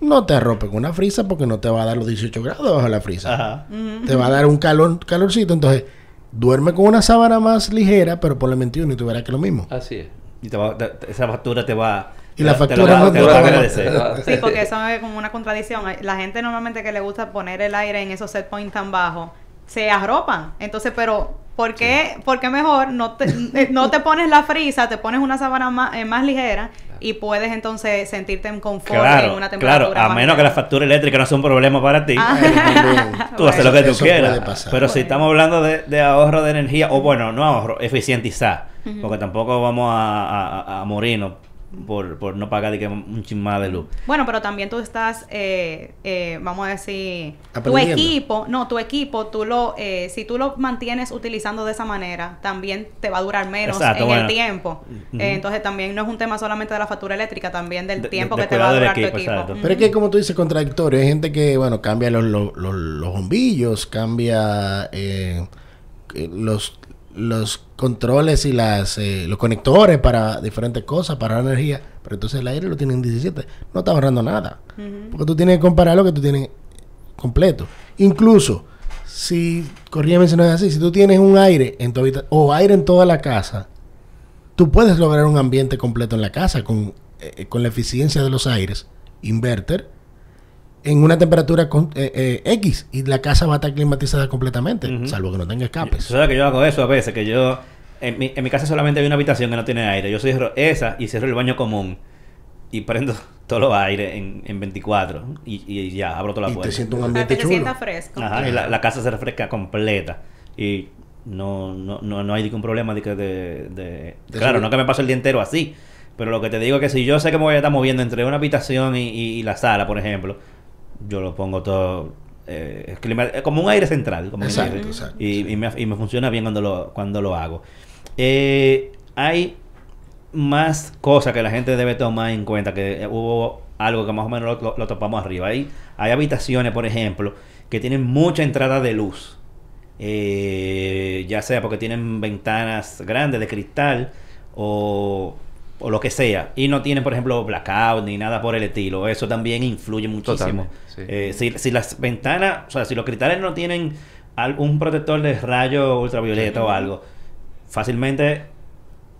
B: no te arropes con una frisa porque no te va a dar los 18 grados bajo la frisa.
A: Ajá.
B: Te va a dar un calor, calorcito. Entonces, duerme con una sábana más ligera, pero ponle 21 y tú verás que es lo mismo.
C: Así es.
A: Y te va- te- esa factura te va...
B: Y la factura no
A: te lo agradecer.
D: Sí, porque eso es como una contradicción. La gente normalmente que le gusta poner el aire en esos set points tan bajos, se arropan. Entonces, pero ¿por qué, por qué mejor no te, no te pones la frisa, te pones una sábana más, eh, más ligera y puedes entonces sentirte en confort en
A: Claro,
D: una temperatura
A: claro, a
D: más
A: menos que la factura eléctrica no sea un problema para ti.
D: Ah.
A: Tú haces lo que tú quieras. Pero si
D: Bueno.
A: estamos hablando de, de ahorro de energía, o bueno, no ahorro, eficientizar. Porque tampoco vamos a, a- a- a morirnos por, por no pagar de que un chin más de luz.
D: Bueno, pero también tú estás, eh, eh, vamos a decir, tu equipo, no, tu equipo, tú lo, eh, si tú lo mantienes utilizando de esa manera, también te va a durar menos
A: Exacto,
D: en
A: bueno.
D: el tiempo. Eh, entonces también no es un tema solamente de la factura eléctrica, también del
A: De-
D: tiempo
A: de-
D: que te va a durar tu
A: equipo.
B: Pero es que, como tú dices, contradictorio. Hay gente que, bueno, cambia los, los, los- los bombillos, cambia eh, los, los controles y las eh, los conectores para diferentes cosas, para la energía. Pero entonces el aire lo tienen en 17. No está ahorrando nada. Porque tú tienes que comparar lo que tú tienes completo. Incluso, si, no es así, si tú tienes un aire en tu habitación o aire en toda la casa, tú puedes lograr un ambiente completo en la casa con, eh, con la eficiencia de los aires, inverter, en una temperatura con, eh, eh, X y la casa va a estar climatizada completamente,
A: Ujú.
B: salvo que no tenga escapes.
A: sabes que yo hago eso a veces, que yo... En mi, en mi casa solamente hay una habitación que no tiene aire. Yo cierro esa y cierro el baño común. Y prendo todos los aires en, en 24. Y, y ya, abro toda la
B: Y
A: puerta.
B: te sientes un
D: Para que
B: ambiente
D: te
B: chulo.
D: sientas fresco.
A: Ajá, y la, la casa se refresca completa. Y no, no, no, no hay ningún problema de que de, de-
B: De
A: claro,
B: subir.
A: no que me paso el día entero así. Pero lo que te digo es que si yo sé que me voy a estar moviendo entre una habitación y, y- y la sala, por ejemplo, yo lo pongo todo eh, como un aire central. Como
B: Exacto, exacto,
A: Y, y me, y me funciona bien cuando lo, cuando lo hago. Eh, hay más cosas que la gente debe tomar en cuenta, que eh, hubo algo que más o menos lo, lo- lo topamos arriba. Hay, hay habitaciones, por ejemplo, que tienen mucha entrada de luz. Eh, ya sea porque tienen ventanas grandes de cristal o, o lo que sea. Y no tienen, por ejemplo, blackout ni nada por el estilo. Eso también influye muchísimo.
C: Sí.
A: Eh, si, si las ventanas, o sea, si los cristales no tienen algún protector de rayo ultravioleta o algo, fácilmente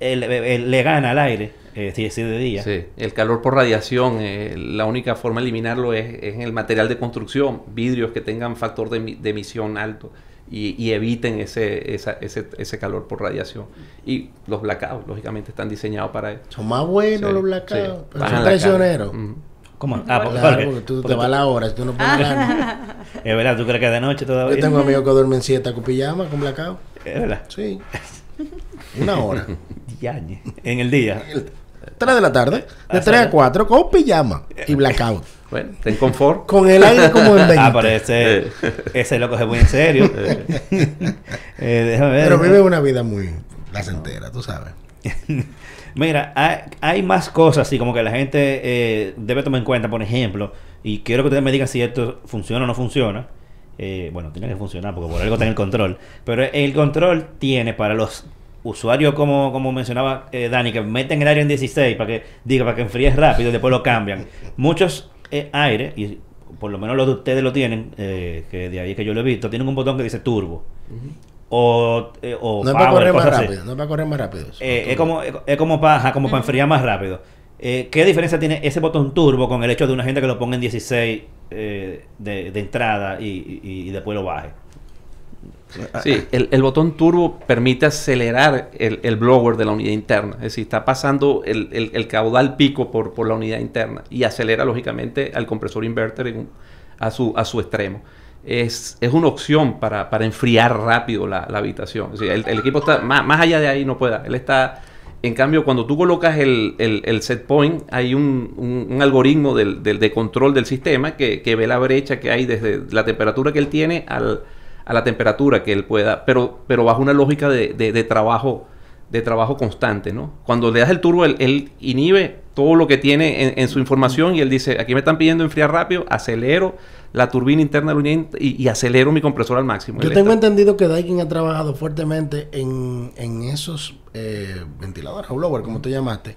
A: el- el- le gana al aire, eh, si es de día.
C: Sí, el calor por radiación, eh, la única forma de eliminarlo es, en el material de construcción, vidrios que tengan factor de emisión alto y, y eviten ese, esa- ese, ese calor por radiación. Y los blackouts, lógicamente, están diseñados para eso.
B: Son más buenos
C: Sí,
B: los
C: sí.
B: blackouts. pero
C: Bajan
B: son
C: la
B: traicioneros.
C: carga. Ujú.
A: ¿Cómo? Ah,
B: Claro,
A: porque-
B: porque tú
A: porque
B: te vas a la hora, tú no pones la
A: Es verdad, ¿tú crees que es de noche todavía?
B: Yo tengo amigos que duermen siesta con pijama, con blackout.
A: Es verdad.
B: Sí. Una hora.
A: Yañe. En el día.
B: 3 de la tarde, de
A: Ah,
B: 3 a
A: ¿sabes?
B: 4, con pijama y blackout.
C: Bueno, ten confort.
B: Con el aire como en 20.
A: Ah, pero ese, ese lo coge muy en serio. Eh, déjame ver.
B: Pero vive una vida muy placentera, tú sabes.
A: Mira, hay, hay más cosas así como que la gente eh, debe tomar en cuenta, por ejemplo, y quiero que ustedes me digan si esto funciona o no funciona. Eh, bueno, tiene que funcionar porque por algo está en el control. Pero el control tiene para los usuarios, como, como mencionaba eh, Dani, que meten el aire en 16 para que diga, para que enfríe rápido y después lo cambian. Muchos eh, aire, y por lo menos los de ustedes lo tienen, eh, que de ahí que yo lo he visto, tienen un botón que dice turbo. O, eh, o
B: No es para correr más rápido, no es para correr más rápido.
A: Eh, es como, es, es como para como para enfriar más rápido. Eh, ¿Qué diferencia tiene ese botón turbo con el hecho de una gente que lo ponga en 16 eh, de, de entrada y, y- y después lo baje?
C: Sí, el, el botón turbo permite acelerar el, el blower de la unidad interna. Es decir, está pasando el, caudal pico por, por la unidad interna y acelera lógicamente al compresor inverter en a, su, a su extremo. Es, es una opción para, para enfriar rápido la, la habitación. Es decir, el, equipo está más, más allá de ahí, no puede. Él está. En cambio, cuando tú colocas el, set point, hay un, un- un algoritmo del, del- de control del sistema que, que ve la brecha que hay desde la temperatura que él tiene al, a la temperatura que él pueda, pero, pero bajo una lógica de, de- de trabajo de trabajo constante, ¿no? Cuando le das el turbo, él, él inhibe todo lo que tiene en, en su información y él dice, aquí me están pidiendo enfriar rápido, acelero la turbina interna y, y acelero mi compresor al máximo.
B: Yo tengo
C: está-
B: entendido que Daikin ha trabajado fuertemente en, en esos eh, ventiladores o blower, como tú llamaste,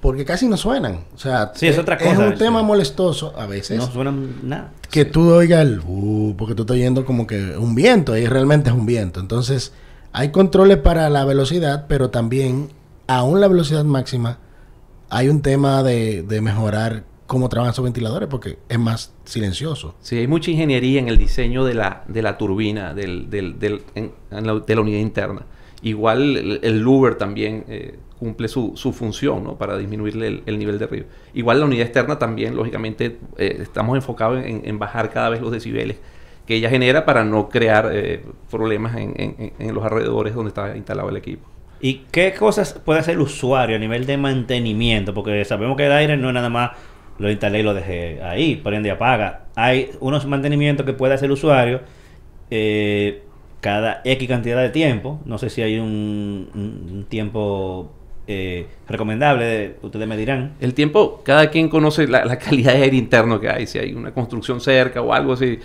B: porque casi no suenan. O sea,
A: Sí, es otra cosa,
B: Es un tema molestoso a veces.
A: No suenan nada.
B: que tú oigas el uh, porque tú estás oyendo como que un viento y realmente es un viento. Entonces, hay controles para la velocidad, pero también, aún la velocidad máxima, hay un tema de, de mejorar cómo trabajan esos ventiladores porque es más silencioso.
C: Sí, hay mucha ingeniería en el diseño de la, de la turbina, del, del- del- en- en la, de la unidad interna. Igual el, el louver también eh, cumple su, su función ¿no? para disminuirle el, el nivel de ruido. Igual la unidad externa también, lógicamente, eh, estamos enfocados en, en bajar cada vez los decibeles que ella genera para no crear eh, problemas en, en- los alrededores donde está instalado el equipo.
A: ¿Y qué cosas puede hacer el usuario a nivel de mantenimiento? Porque sabemos que el aire no es nada más lo instalé y lo dejé ahí, prende y apaga. Hay unos mantenimientos que puede hacer el usuario eh, cada X cantidad de tiempo. No sé si hay un tiempo eh, recomendable, ustedes me dirán.
C: El tiempo, cada quien conoce la, la calidad de aire interno que hay. Si hay una construcción cerca o algo así,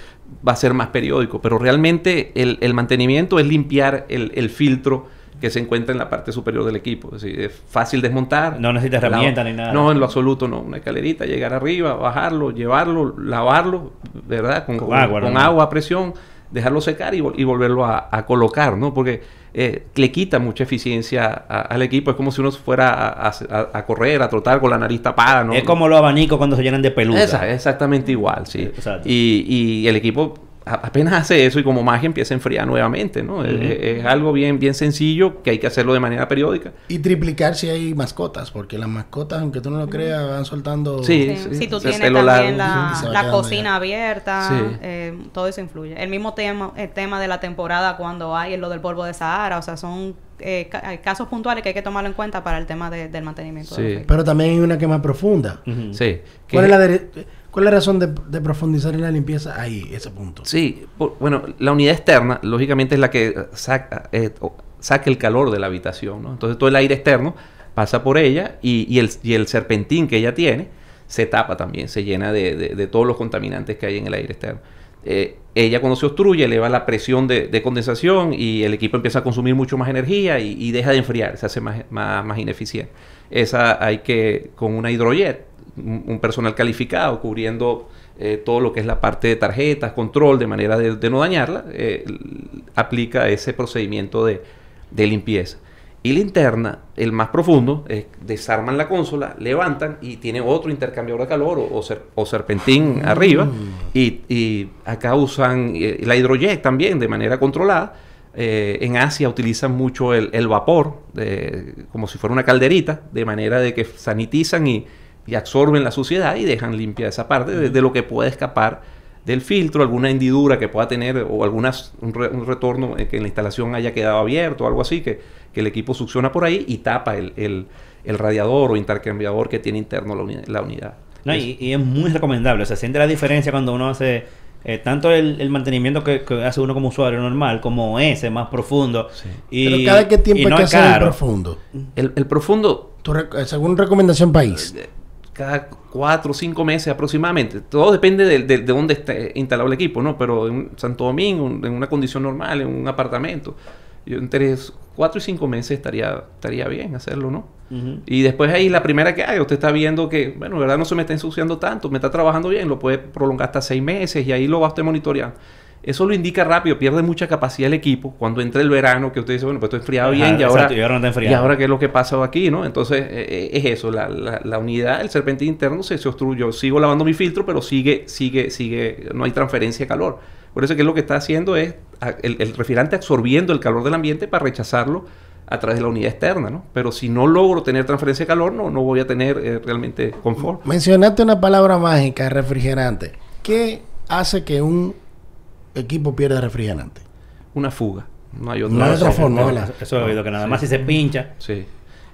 C: va a ser más periódico. Pero realmente el, el mantenimiento es limpiar el, el filtro que se encuentra en la parte superior del equipo. Es, decir, es fácil desmontar.
A: No necesita
C: Lava-
A: herramienta ni nada.
C: No, en lo absoluto no. Una escalerita, llegar arriba, bajarlo, llevarlo, lavarlo, ¿verdad? Con,
A: Con
C: con-
A: agua,
C: con
A: ¿no?
C: agua a presión, dejarlo secar y, vol- y volverlo a, a colocar, ¿no? Porque eh, le quita mucha eficiencia a- al equipo. Es como si uno fuera a, a- a correr, a trotar con la nariz tapada, ¿no?
A: Es como los abanicos cuando se llenan de pelusa.
C: Esa- exactamente igual, sí.
A: Eh.
C: Y, y el equipo apenas hace eso y como magia empieza a enfriar nuevamente, ¿no? Es-
A: Ujú.
C: es, es algo bien, bien sencillo que hay que hacerlo de manera periódica.
B: Y triplicar si hay mascotas, porque las mascotas, aunque tú no lo creas, van soltando...
C: Sí.
D: Sí, si tú
C: se-
D: tienes también la,
B: sí,
D: la cocina
B: ya.
D: abierta,
C: Sí.
D: eh, todo eso influye. El mismo tema, el tema de la temporada cuando hay lo del polvo de Sahara, o sea, son eh, ca- casos puntuales que hay que tomarlo en cuenta para el tema de- del mantenimiento. de
C: Sí.
B: Pero también hay una que más profunda.
C: Sí. que-
B: ¿Cuál es la de- ¿Cuál es la razón de, profundizar en la limpieza ahí, ese punto?
C: Sí, por- bueno, la unidad externa, lógicamente, es la que saca, eh, saca el calor de la habitación. Entonces todo el aire externo pasa por ella y, el, y serpentín que ella tiene se tapa también, se llena de, todos los contaminantes que hay en el aire externo. Eh, ella cuando se obstruye eleva la presión de, de condensación y el equipo empieza a consumir mucho más energía y, deja de enfriar, se hace más, más ineficiente. Esa hay que, con una hidrojet, un, personal calificado cubriendo eh, todo lo que es la parte de tarjetas, control, de manera de, de no dañarla, eh, aplica ese procedimiento de, de limpieza. Y la interna, el más profundo, es desarman la consola, levantan y tiene otro intercambiador de calor o, o ser- o serpentín arriba. Y, y acá usan eh, la hidrojet también de manera controlada. Eh, en Asia utilizan mucho el, el vapor, de- como si fuera una calderita, de manera de que sanitizan y, y absorben la suciedad y dejan limpia esa parte de, de lo que puede escapar del filtro, alguna hendidura que pueda tener o algunas, un, re- un retorno en que la instalación haya quedado abierto o algo así, que, que el equipo succiona por ahí y tapa el, el- el radiador o intercambiador que tiene interno la, uni- la unidad.
A: No, y, y es muy recomendable. Se siente la diferencia cuando uno hace eh, tanto el, el mantenimiento que, que hace uno como usuario normal, como ese más profundo.
C: Sí.
A: Y,
B: Pero cada qué tiempo
A: y
B: hay
A: no
B: que
A: es
B: hacer el profundo.
C: El, el profundo,
B: eh, según recomendación país.
C: eh, cada cuatro o cinco meses aproximadamente. Todo depende de, de- de dónde esté instalado el equipo, ¿no? Pero en Santo Domingo, en una condición normal, en un apartamento, yo entre cuatro y cinco meses estaría, estaría bien hacerlo, ¿no? Y después ahí la primera que haga, usted está viendo que, bueno, de verdad no se me está ensuciando tanto, me está trabajando bien, lo puede prolongar hasta seis meses y ahí lo va usted monitoreando. Eso lo indica rápido, pierde mucha capacidad el equipo cuando entra el verano, que usted dice, bueno, pues estoy enfriado
A: Ajá,
C: bien y ahora,
A: exacto, y ahora no está enfriado.
C: y ahora qué es lo que pasa aquí, ¿no? Entonces eh, eh, es eso, la, la- la unidad, el serpentín interno se, se obstruyó. Sigo lavando mi filtro, pero sigue, sigue, sigue, no hay transferencia de calor. Por eso que lo que está haciendo es a- el, el refrigerante absorbiendo el calor del ambiente para rechazarlo a través de la unidad externa, ¿no? Pero si no logro tener transferencia de calor, no, no voy a tener eh, realmente confort.
B: Mencionaste una palabra mágica, refrigerante. ¿Qué hace que un equipo pierda refrigerante?
C: Una fuga. No hay otra,
B: No hay otra forma.
A: Eso he oído que nada
C: Sí.
A: más si se pincha.
C: Sí.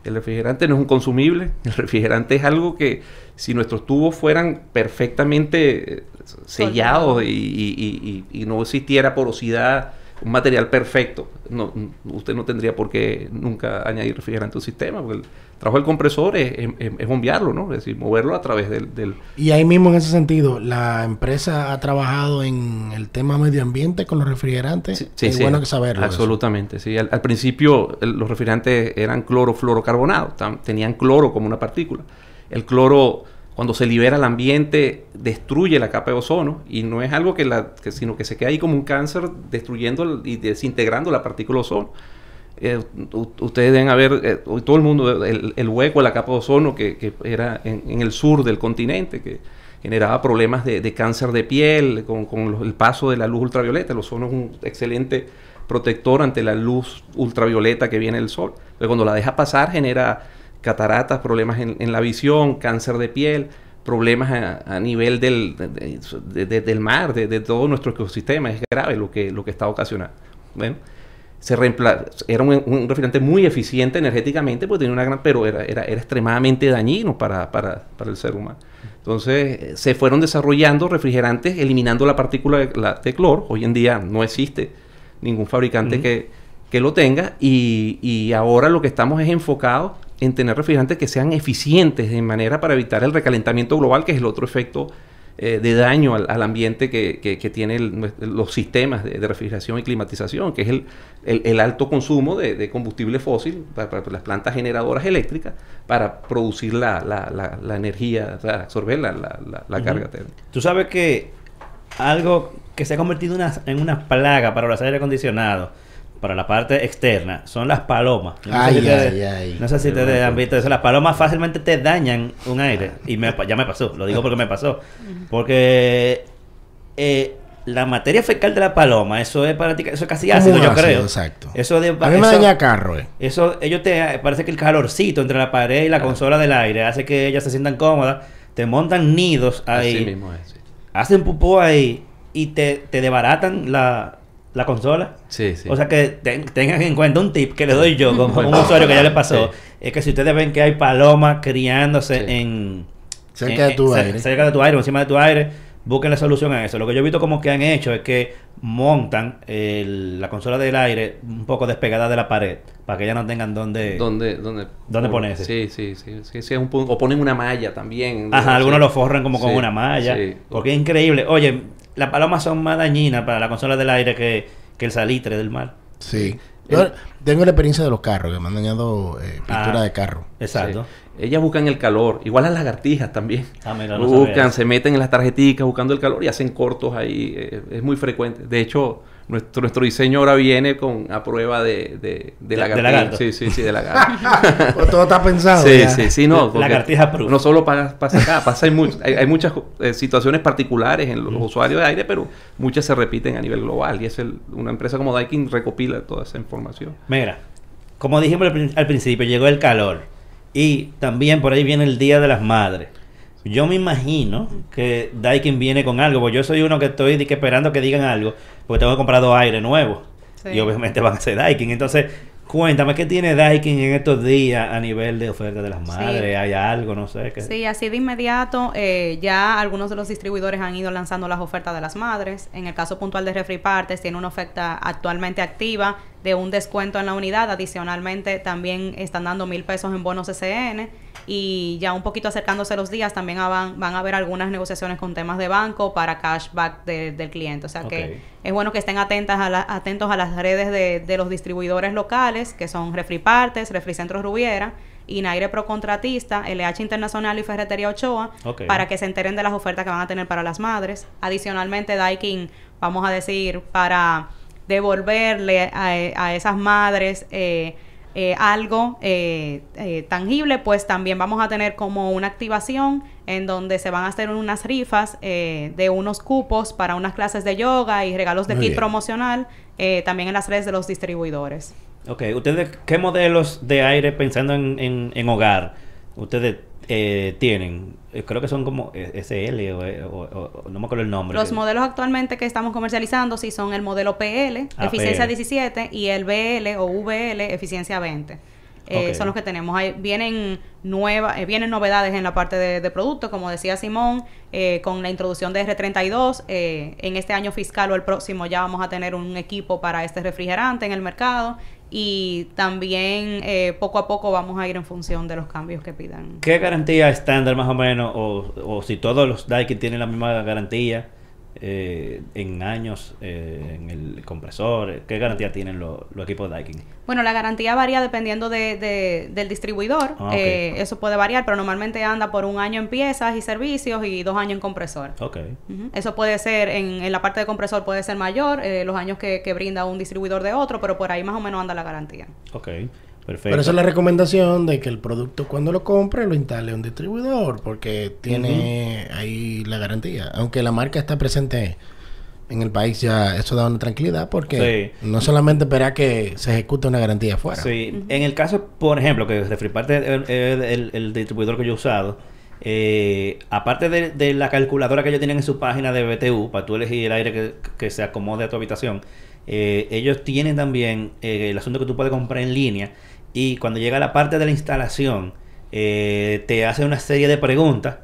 C: El refrigerante no es un consumible. El refrigerante es algo que si nuestros tubos fueran perfectamente eh, sellados y, y- y- y no existiera porosidad, un material perfecto, no, usted no tendría por qué nunca añadir refrigerante a un sistema. Porque el trabajo del compresor es, es- es bombearlo, ¿no? Es decir, moverlo a través del, del-
B: Y ahí mismo en ese sentido, la empresa ha trabajado en el tema medio ambiente con los refrigerantes.
C: Sí, sí,
B: es
C: sí,
B: bueno que saberlo. eso.
C: Absolutamente, sí. Al, al principio el- los refrigerantes eran clorofluorocarbonados, tenían cloro como una partícula. El cloro, cuando se libera al ambiente, destruye la capa de ozono y no es algo que la, sino que se queda ahí como un cáncer destruyendo el- y desintegrando la partícula de ozono. Eh, ustedes deben haber, eh, todo el mundo, el, el hueco de la capa de ozono que, era en, el sur del continente, que generaba problemas de, cáncer de piel con, el paso de la luz ultravioleta. El ozono es un excelente protector ante la luz ultravioleta que viene del sol. Pero cuando la deja pasar genera cataratas, problemas en, en la visión, cáncer de piel, problemas a, a nivel del, de- de- de- del mar, de, de todo nuestro ecosistema. Es grave lo que, lo que está ocasionando. Bueno, se era un, un refrigerante muy eficiente energéticamente, pues tenía una gran, pero era, era, era extremadamente dañino para, para, para el ser humano. Entonces eh, se fueron desarrollando refrigerantes eliminando la partícula de, la- de cloro. Hoy en día no existe ningún fabricante que, que lo tenga y, y ahora lo que estamos es enfocados en tener refrigerantes que sean eficientes de manera para evitar el recalentamiento global, que es el otro efecto eh, de daño al, al ambiente que, que, que tienen los sistemas de, de refrigeración y climatización, que es el, el, el alto consumo de, de combustible fósil para, para las plantas generadoras eléctricas para producir la, la, la, la energía, o sea, absorber la, la, la- la
A: Ujú.
C: carga térmica.
A: Tú sabes que algo que se ha convertido en una, en una plaga para los aire acondicionados, para la parte externa, son las palomas. No
B: Ay,
A: sé si
B: ay, ay.
A: No sé si ustedes
C: bueno.
A: han visto eso. Las palomas fácilmente te dañan un aire. Y me, ya me pasó. Lo digo porque me pasó. Porque eh, la materia fecal de la paloma, eso es práctica- eso es casi ácido, yo
B: ácido,
A: creo.
B: exacto.
A: Eso de
B: A mí me
A: eso-
B: daña carro, eh.
A: eso, ellos te, parece que el calorcito entre la pared y la consola del aire hace que ellas se sientan cómodas, te montan nidos ahí,
C: Así mismo es. sí.
A: hacen pupú ahí y te, te desbaratan la, la consola.
C: Sí, sí.
A: O sea que ten- tengan en cuenta un tip que le doy yo como un usuario que ya le pasó,
C: Sí.
A: es que si ustedes ven que hay palomas criándose
C: Sí.
A: en,
B: Cerca de tu aire.
A: Cerca de tu aire, o encima de tu aire. Busquen la solución a eso. Lo que yo he visto como que han hecho es que montan el- la consola del aire un poco despegada de la pared para que ya no tengan donde...
C: ¿Dónde, dónde,
A: ¿Dónde ponerse?
C: Sí, sí, sí. sí, sí, es un punto- o ponen una malla también.
A: Ajá,
C: Sí.
A: algunos lo forran como con
C: Sí,
A: una malla.
C: sí.
A: Porque es increíble. Oye, las palomas son más dañinas para la consola del aire que, que el salitre del mar.
B: Sí. Yo tengo la experiencia de los carros, que me han dañado eh, pintura
A: Ah.
B: de carro.
A: Exacto.
C: Sí. Ellas buscan el calor, igual las lagartijas también.
A: Ah, mira,
C: buscan, se meten en las tarjeticas buscando el calor y hacen cortos ahí. eh, es muy frecuente. De hecho, nuestro, nuestro diseño ahora viene con a prueba de, de, de
A: De- de
C: lagartija.
A: lagarto.
C: Sí, sí, sí, de lagarto.
B: Pues todo está pensado.
C: Sí,
B: ya.
C: sí, sí, no.
A: Lagartija proof.
C: No solo pasa, pasa acá, pasa en much- hay, hay muchas eh, situaciones particulares en los usuarios de aire, pero muchas se repiten a nivel global. Y es el- una empresa como Daikin recopila toda esa información.
A: Mira, como dijimos al principio, llegó el calor. Y también por ahí viene el Día de las Madres. Yo me imagino que Daikin viene con algo, porque yo soy uno que estoy que esperando que digan algo, porque tengo dos aire nuevos.
D: Sí.
A: Y obviamente van a ser Daikin. Entonces, cuéntame, ¿qué tiene Daikin en estos días a nivel de oferta de las madres? ¿Hay algo? No sé. qué
D: Sí, así de inmediato, eh, ya algunos de los distribuidores han ido lanzando las ofertas de las madres. En el caso puntual de Refri Partes, tiene una oferta actualmente activa de un descuento en la unidad. Adicionalmente, también están dando mil pesos en bonos SN. Y ya un poquito acercándose los días, también van, van a haber algunas negociaciones con temas de banco para cashback de- del cliente. O sea que es bueno que estén atentas a la- atentos a las redes de, de los distribuidores locales, que son Refri Partes, Refri Centro Rubiera, Inaire Pro Contratista, LH Internacional y Ferretería Ochoa, para que se enteren de las ofertas que van a tener para las madres. Adicionalmente, Daikin, vamos a decir, para devolverle a, a esas madres eh, eh, algo eh, eh, tangible, pues también vamos a tener como una activación en donde se van a hacer unas rifas eh, de unos cupos para unas clases de yoga y regalos de
B: Muy
D: kit
B: bien.
D: promocional eh, también en las redes de los distribuidores.
A: Ok, ¿ustedes qué modelos de aire pensando en, en, en hogar ustedes eh, tienen? Eh, creo que son como eh, SL o, eh, o- no me acuerdo el nombre.
D: Los
A: que-
D: modelos actualmente que estamos comercializando sí son el modelo PL,
A: Ah,
D: eficiencia
A: PL.
D: 17, y el BL o VL, eficiencia 20. Eh. Son los que tenemos. Hay, vienen nuevas, eh, vienen novedades en la parte de, de producto, como decía Simón, eh, con la introducción de R32. eh, en este año fiscal o el próximo ya vamos a tener un equipo para este refrigerante en el mercado. Y también eh, poco a poco vamos a ir en función de los cambios que pidan.
A: ¿Qué garantía estándar más o menos? O, o si todos los Daikin tienen la misma garantía eh, en años eh, en el compresor. ¿Qué garantía tienen los, equipos Daikin?
D: Bueno, la garantía varía dependiendo de, de- del distribuidor.
A: Ah.
D: Eh, eso puede variar, pero normalmente anda por un año en piezas y servicios y dos años en compresor.
A: Ok.
D: Ujú. Eso puede ser, en, en la parte de compresor puede ser mayor, eh, los años que, que brinda un distribuidor de otro, pero por ahí más o menos anda la garantía.
A: Ok. Perfecto.
B: Pero esa es la recomendación de que el producto cuando lo compre lo instale un distribuidor porque tiene ahí la garantía. Aunque la marca está presente en el país ya, eso da una tranquilidad porque no solamente esperar que se ejecute una garantía afuera.
A: Sí, en el caso, por ejemplo, que Refriparte es el, el- el distribuidor que yo he usado, eh, aparte de, de la calculadora que ellos tienen en su página de BTU, para tú elegir el aire que, que se acomode a tu habitación, eh, ellos tienen también eh, el asunto que tú puedes comprar en línea y cuando llega la parte de la instalación, eh, te hace una serie de preguntas,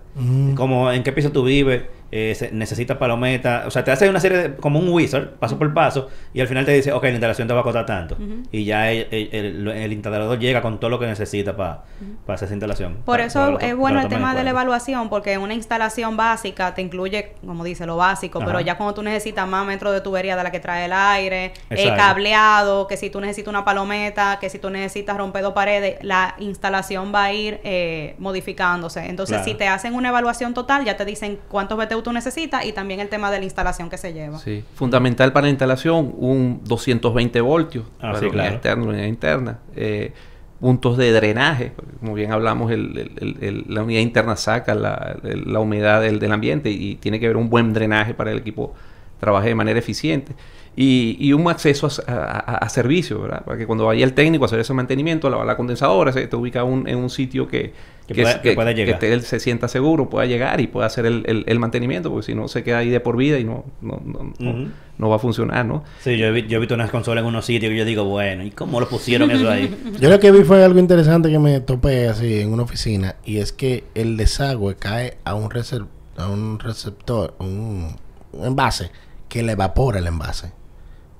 A: como en qué piso tú vives, eh, se- necesitas palometa, o sea, te hace una serie de, como un wizard, paso por paso, y al final te dice, ok, la instalación te va a costar tanto. Y ya el, el- el- el instalador llega con todo lo que necesita para hacer esa instalación.
D: Por
A: Pa-
D: eso
A: para lo-
D: es bueno el tema de la evaluación, porque una instalación básica te incluye, como dice, lo básico, pero ya cuando tú necesitas más metros de tubería de la que trae el aire, eh, cableado, que si tú necesitas una palometa, que si tú necesitas romper dos paredes, la instalación va a ir eh, modificándose. Entonces,
A: Claro.
D: si te hacen una evaluación total, ya te dicen cuántos BTU tú necesitas y también el tema de la instalación que se lleva.
C: Sí. Fundamental para la instalación, un 220 voltios
A: Ah,
C: para
A: sí,
C: la unidad
A: claro.
C: externa, la unidad interna. Eh, puntos de drenaje, porque como bien hablamos, el- el- el- el- la unidad interna saca la, el- la humedad del, del ambiente y tiene que haber un buen drenaje para el equipo trabaje de manera eficiente. Y, y un acceso a, a- a servicios, ¿verdad? Para que cuando vaya el técnico a hacer ese mantenimiento, la, la condensadora, se te ubica un- en un sitio que,
A: Que pueda- que pueda llegar.
C: te- él se sienta seguro, pueda llegar y pueda hacer el, el- el mantenimiento, porque si no se queda ahí de por vida y no, no, no, no-
A: Ujú.
C: no va a funcionar, ¿no?
A: Sí, yo he, vi- yo he visto unas consolas en unos sitios que yo digo, bueno, ¿y cómo lo pusieron eso ahí?
B: Yo lo que vi fue algo interesante que me topé así en una oficina y es que el desagüe cae a un, reser- a un receptor, un, un envase que le evapora el envase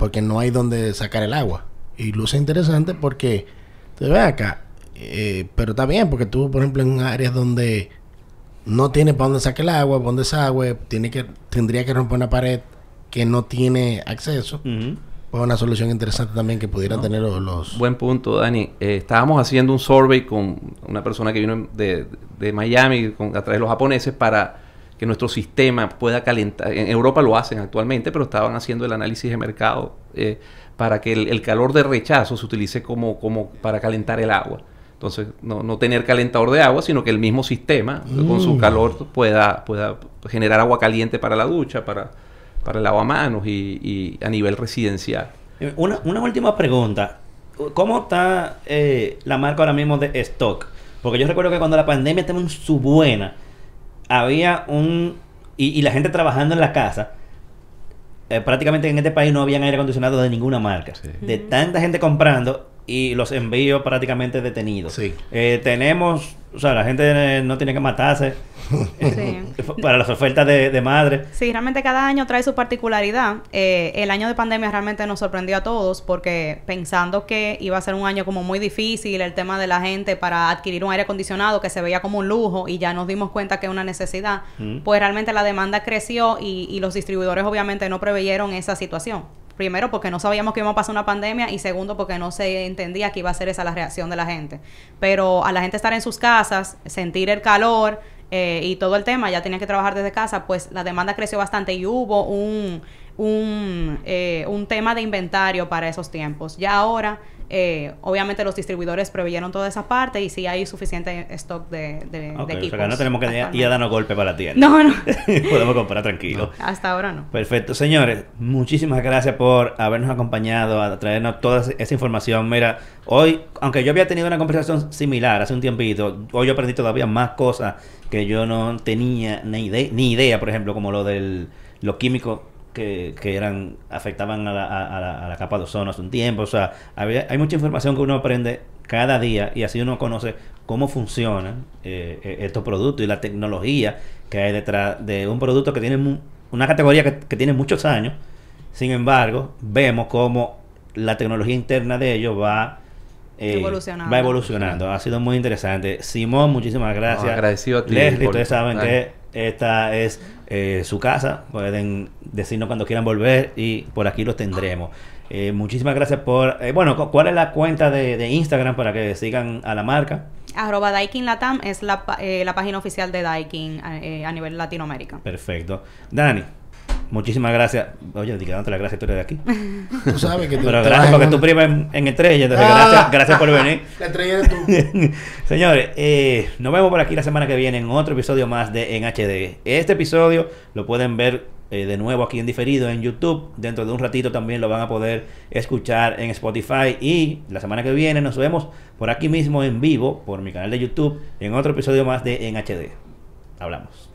B: porque no hay donde sacar el agua. Y luce interesante porque te ve acá, eh, pero está bien porque tú, por ejemplo, en áreas donde no tiene para dónde sacar el agua, para dónde tiene que, tendría que romper una pared que no tiene acceso. Pues una solución interesante también que pudieran tener los... los-
C: Buen punto, Dani. Eh, estábamos haciendo un survey con una persona que vino de, de Miami con, a través de los japoneses para que nuestro sistema pueda calentar. En Europa lo hacen actualmente, pero estaban haciendo el análisis de mercado eh, para que el, el calor de rechazo se utilice como, como para calentar el agua. Entonces, no, no tener calentador de agua, sino que el mismo sistema, con su
B: Mm.
C: calor, pueda, pueda generar agua caliente para la ducha, para, para el lavamanos y, y a nivel residencial.
A: Eh, Una, una última pregunta. ¿Cómo está eh, la marca ahora mismo de stock? Porque yo recuerdo que cuando la pandemia estaba en su buena, había un... Y, y la gente trabajando en la casa, eh, prácticamente en este país no habían aire acondicionado de ninguna marca.
C: Sí.
A: De tanta gente comprando y los envíos prácticamente detenidos.
B: Sí.
A: Eh, tenemos... O sea, la gente no tiene que matarse
D: Sí.
A: para las ofertas de, de madre.
D: Sí, realmente cada año trae su particularidad. Eh, el año de pandemia realmente nos sorprendió a todos porque pensando que iba a ser un año como muy difícil el tema de la gente para adquirir un aire acondicionado que se veía como un lujo y ya nos dimos cuenta que es una necesidad,
A: Mm.
D: pues realmente la demanda creció y, y los distribuidores obviamente no preveyeron esa situación. Primero porque no sabíamos que iba a pasar una pandemia y segundo porque no se entendía que iba a ser esa la reacción de la gente. Pero a la gente estar en sus casas, sentir el calor, eh, y todo el tema, ya tenían que trabajar desde casa, pues la demanda creció bastante y hubo un, un, eh, un tema de inventario para esos tiempos. Ya ahora, eh, obviamente los distribuidores preveyeron toda esa parte y sí hay suficiente stock de, de,
A: Ok,
D: de
A: o
D: equipos.
A: sea que no tenemos que ir a- darnos golpe para la tienda.
D: No, no,
A: Podemos comprar tranquilo.
D: hasta ahora no.
A: Perfecto, señores, muchísimas gracias por habernos acompañado, a traernos toda esa información. Mira, hoy, aunque yo había tenido una conversación similar hace un tiempito, hoy yo aprendí todavía más cosas que yo no tenía ni, ide- ni idea, por ejemplo, como lo del los químicos que, que eran afectaban a la, a- a la- a la capa de ozono hace un tiempo. O sea, había- hay mucha información que uno aprende cada día y así uno conoce cómo funcionan eh, eh, estos productos y la tecnología que hay detrás de un producto que tiene mu- una categoría que, que tiene muchos años. Sin embargo, vemos cómo la tecnología interna de ellos va eh,
D: Evolucionando.
A: Va evolucionando. Ha sido muy interesante. Simón, muchísimas gracias.
C: No, agradecido a ti
A: Leslie,
C: por-
A: ustedes saben que esta es eh, su casa. Pueden decirnos cuando quieran volver y por aquí los tendremos. Eh, muchísimas gracias por... eh, bueno, cu- ¿cuál es la cuenta de, de Instagram para que sigan a la marca?
D: Arroba Daikin Latam es la, la página oficial de Daikin a nivel Latinoamérica.
A: Perfecto. Dani, muchísimas gracias. Oye, dándote las gracias, tú eres de aquí.
B: Tú sabes que tú
A: Pero gracias porque tu prima en, en estrella, entonces
B: Ah.
A: gracias, gracias por venir.
B: La estrella eres tú.
A: Señores, eh, nos vemos por aquí la semana que viene en otro episodio más de En HD. Este episodio lo pueden ver eh, de nuevo aquí en diferido en YouTube. Dentro de un ratito también lo van a poder escuchar en Spotify. Y la semana que viene nos vemos por aquí mismo en vivo, por mi canal de YouTube, en otro episodio más de En HD. Hablamos.